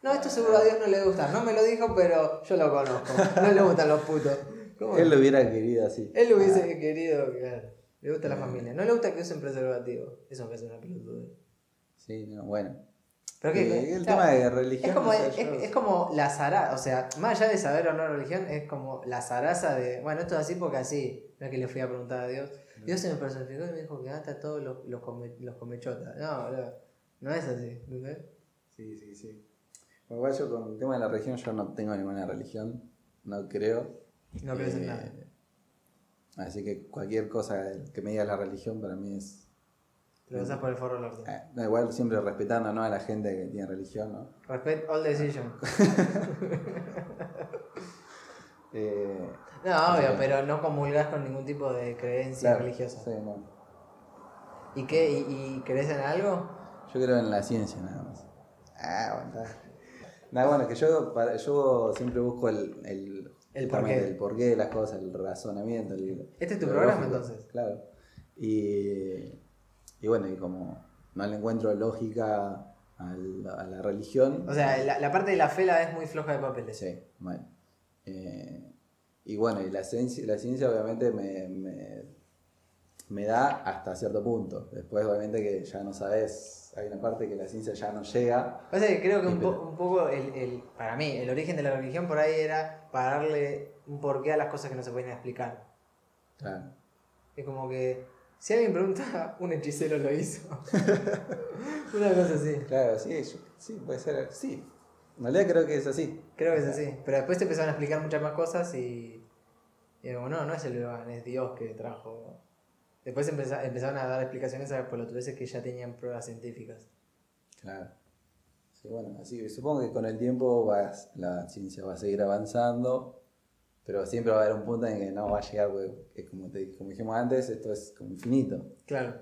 [SPEAKER 1] no, esto seguro a Dios no le gusta, no me lo dijo, pero yo lo conozco, no le gustan los putos. ¿Cómo?
[SPEAKER 2] Él lo hubiera querido así.
[SPEAKER 1] Él hubiese querido, claro. Le gusta la familia. No le gusta que usen preservativo. Eso me parece una pelotuda.
[SPEAKER 2] Sí, no, bueno.
[SPEAKER 1] Pero que,
[SPEAKER 2] Eh, el
[SPEAKER 1] claro,
[SPEAKER 2] tema de religión.
[SPEAKER 1] es como, es, es como la zaraza, o sea, más allá de saber o no religión, es como la zaraza de, bueno, esto es así porque así. No es que le fui a preguntar a Dios. Dios se me personificó y me dijo que hasta todos los, los, come, los comechotas. No, no, no es así. ¿entendés?
[SPEAKER 2] Sí, sí, sí. Bueno, igual yo con el tema de la religión, yo no tengo ninguna religión, no creo.
[SPEAKER 1] No crees en
[SPEAKER 2] Eh,
[SPEAKER 1] nada.
[SPEAKER 2] Así que cualquier cosa que me diga la religión para mí es.
[SPEAKER 1] Te lo usas por el forro del orto.
[SPEAKER 2] eh, igual, siempre respetando ¿no? a la gente que tiene religión, ¿no?
[SPEAKER 1] Respect all decision. *laughs*
[SPEAKER 2] Eh,
[SPEAKER 1] No, obvio,
[SPEAKER 2] Sí.
[SPEAKER 1] pero no comulgas con ningún tipo de creencia
[SPEAKER 2] claro,
[SPEAKER 1] religiosa.
[SPEAKER 2] sí, no.
[SPEAKER 1] ¿Y qué? ¿Y, y crees en algo?
[SPEAKER 2] Yo creo en la ciencia nada más. Ah, aguantá. Nada, bueno, que yo, para- yo siempre busco el, el,
[SPEAKER 1] El porqué.
[SPEAKER 2] el porqué de las cosas, el razonamiento. el-
[SPEAKER 1] ¿Este es tu programa,
[SPEAKER 2] lógico,
[SPEAKER 1] entonces?
[SPEAKER 2] Claro. Y, y bueno, y como no le encuentro lógica a la religión.
[SPEAKER 1] O sea, la, la parte de la fe la es muy floja de papeles.
[SPEAKER 2] Sí, bueno. Eh, y bueno, y la ciencia, la ciencia obviamente me, me, me da hasta cierto punto. Después obviamente que ya no sabes, hay una parte que la ciencia ya no llega.
[SPEAKER 1] Pasa que creo que un, po- un poco, el, el- para mí, el origen de la religión por ahí era para darle un porqué a las cosas que no se podían explicar.
[SPEAKER 2] Claro.
[SPEAKER 1] Es como que, si alguien pregunta, *laughs* un hechicero lo hizo. *laughs* Una cosa así.
[SPEAKER 2] Claro, sí, yo- sí, puede ser, sí. En realidad creo que es así.
[SPEAKER 1] Creo que es así. Pero después te empezaron a explicar muchas más cosas y. Y digo, no, no es el es Dios que trajo. Después empeza- empezaron a dar explicaciones a pelotudeces que ya tenían pruebas científicas.
[SPEAKER 2] Claro. Sí, bueno, así supongo que con el tiempo vas, la ciencia va a seguir avanzando, pero siempre va a haber un punto en que no va a llegar, porque como, te, como dijimos antes, esto es como infinito.
[SPEAKER 1] Claro.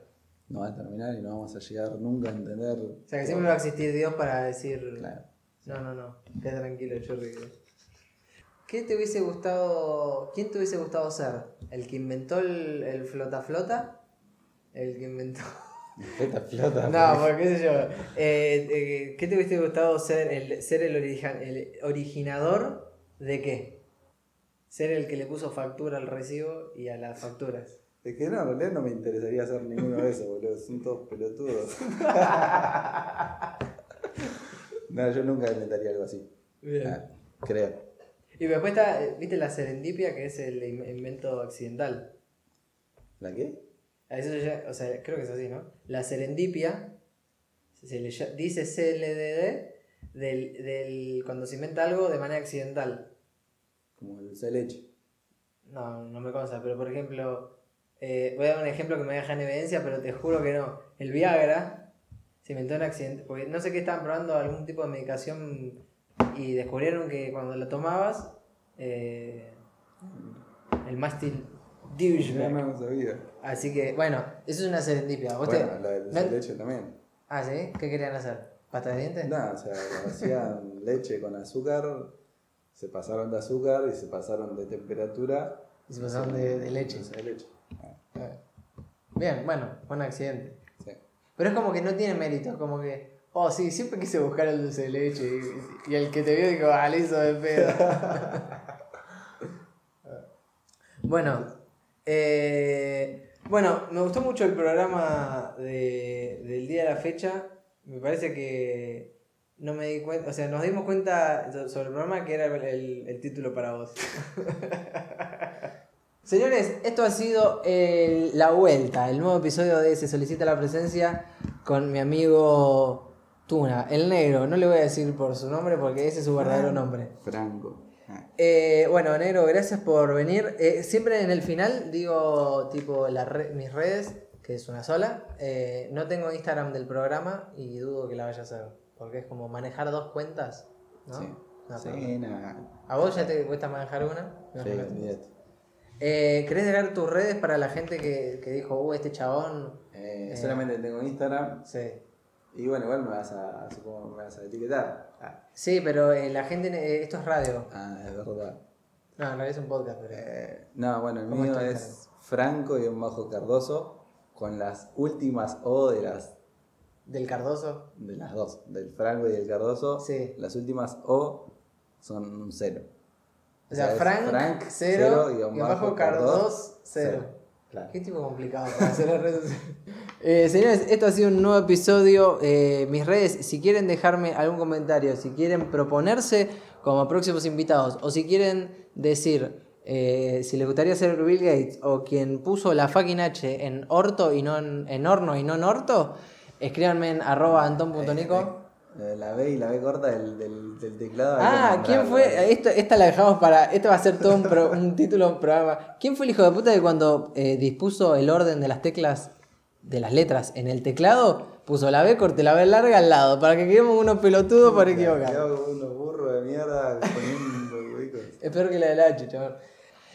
[SPEAKER 2] No va a terminar y no vamos a llegar nunca a entender.
[SPEAKER 1] O sea que siempre va a existir Dios para decir.
[SPEAKER 2] Claro.
[SPEAKER 1] No, no, no. Quédate tranquilo, churri. ¿Qué te hubiese gustado. ¿Quién te hubiese gustado ser? ¿El que inventó el, el flota flota? ¿El que inventó.?
[SPEAKER 2] Flota, flota.
[SPEAKER 1] No, porque qué sé yo. Eh, eh, ¿Qué te hubiese gustado ser el, ser el, el originador de qué? Ser el que le puso factura al recibo y a las facturas.
[SPEAKER 2] Es que no, realidad no me interesaría hacer ninguno de esos, boludo. Son todos pelotudos. *laughs* no, yo nunca inventaría algo así.
[SPEAKER 1] Bien.
[SPEAKER 2] Ah, creo.
[SPEAKER 1] Y después está, eh, ¿viste la serendipia que es el in- invento accidental?
[SPEAKER 2] ¿La qué?
[SPEAKER 1] A eso ya- o sea, creo que es así, ¿no? La serendipia, se le dice CLDD, del, del, cuando se inventa algo de manera accidental.
[SPEAKER 2] Como el dulce de leche.
[SPEAKER 1] No, no me consta, pero por ejemplo, eh, voy a dar un ejemplo que me deja en evidencia, pero te juro que no. El Viagra se inventó en accidente, porque no sé qué estaban probando algún tipo de medicación y descubrieron que cuando la tomabas, eh, el mástil
[SPEAKER 2] Ya
[SPEAKER 1] douchebag.
[SPEAKER 2] no sabía.
[SPEAKER 1] Así que, bueno, eso es una serendipia. ¿Vos te-
[SPEAKER 2] Bueno, la del leche también.
[SPEAKER 1] Ah, ¿sí? ¿Qué querían hacer? ¿Pasta de dientes?
[SPEAKER 2] No, o sea, hacían leche con azúcar, se pasaron de azúcar y se pasaron de temperatura.
[SPEAKER 1] Y se pasaron de, de leche.
[SPEAKER 2] De leche. Ah,
[SPEAKER 1] Bien, bueno, fue un accidente.
[SPEAKER 2] sí.
[SPEAKER 1] Pero es como que no tiene mérito, como que, oh sí, siempre quise buscar el dulce de leche. Y, y el que te vio dijo, ah, le hizo de pedo. *laughs* bueno, eh, bueno, me gustó mucho el programa de- del día de la fecha. Me parece que, no me di cuenta, o sea, nos dimos cuenta so- sobre el programa que era el, el- el título para vos. *laughs* Señores, esto ha sido el- la vuelta, el nuevo episodio de Se solicita la presencia con mi amigo Tuna, el negro. No le voy a decir por su nombre porque ese es su verdadero nombre.
[SPEAKER 2] Franco.
[SPEAKER 1] Eh, bueno, negro, gracias por venir. Eh, siempre en el final digo, tipo, la re- mis redes, que es una sola. Eh, no tengo Instagram del programa y dudo que la vaya a hacer. Porque es como manejar dos cuentas, ¿no?
[SPEAKER 2] Sí.
[SPEAKER 1] No,
[SPEAKER 2] Sí, nada.
[SPEAKER 1] ¿A vos ya te cuesta manejar una?
[SPEAKER 2] Sí, olvídate.
[SPEAKER 1] Eh, ¿Querés dejar tus redes para la gente que, que dijo, uh, este chabón?
[SPEAKER 2] Solamente tengo Instagram.
[SPEAKER 1] Sí.
[SPEAKER 2] Y bueno, igual me vas a, supongo me vas a etiquetar. Ah,
[SPEAKER 1] Sí, pero eh, la gente, eh, esto es radio.
[SPEAKER 2] ah, es verdad.
[SPEAKER 1] No, en realidad es un podcast, pero...
[SPEAKER 2] Eh, no, bueno, el
[SPEAKER 1] ¿Cómo
[SPEAKER 2] mío es Franco y un bajo Cardoso con las últimas O de las
[SPEAKER 1] Del Cardoso.
[SPEAKER 2] de las dos, del Franco y del Cardoso.
[SPEAKER 1] Sí.
[SPEAKER 2] Las últimas O son un cero.
[SPEAKER 1] O sea,
[SPEAKER 2] es
[SPEAKER 1] Frank,
[SPEAKER 2] Frank,
[SPEAKER 1] cero,
[SPEAKER 2] cero,
[SPEAKER 1] y abajo
[SPEAKER 2] bajo,
[SPEAKER 1] Cardos,
[SPEAKER 2] Cardos,
[SPEAKER 1] cero.
[SPEAKER 2] cero. Claro.
[SPEAKER 1] Qué tipo complicado para hacer las redes. Eh, señores, esto ha sido un nuevo episodio. Eh, mis redes, si quieren dejarme algún comentario, si quieren proponerse como próximos invitados, o si quieren decir eh, si les gustaría ser Bill Gates o quien puso la fucking H en orto y no en, en horno y no en orto, escríbanme en arroba anton.nico.
[SPEAKER 2] Eh, La B y la B corta del, del, del teclado.
[SPEAKER 1] Ah, ¿quién fue? Esto, esta la dejamos para. Esto va a ser todo un, pro- *laughs* un título un programa. ¿Quién fue el hijo de puta que cuando eh, dispuso el orden de las teclas, de las letras en el teclado, puso la B corte, la B larga al lado, para que quedemos unos pelotudos para equivocar?
[SPEAKER 2] Unos burros de mierda poniendo huecos.
[SPEAKER 1] Es peor que la del H, chaval.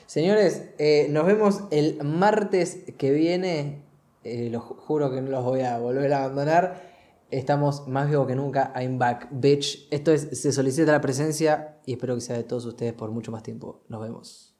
[SPEAKER 1] Señores, eh, nos vemos el martes que viene. Eh, lo ju- juro que no los voy a volver a abandonar. Estamos más vivos que nunca. I'm back, bitch. Esto es Se solicita la presencia y espero que sea de todos ustedes por mucho más tiempo. Nos vemos.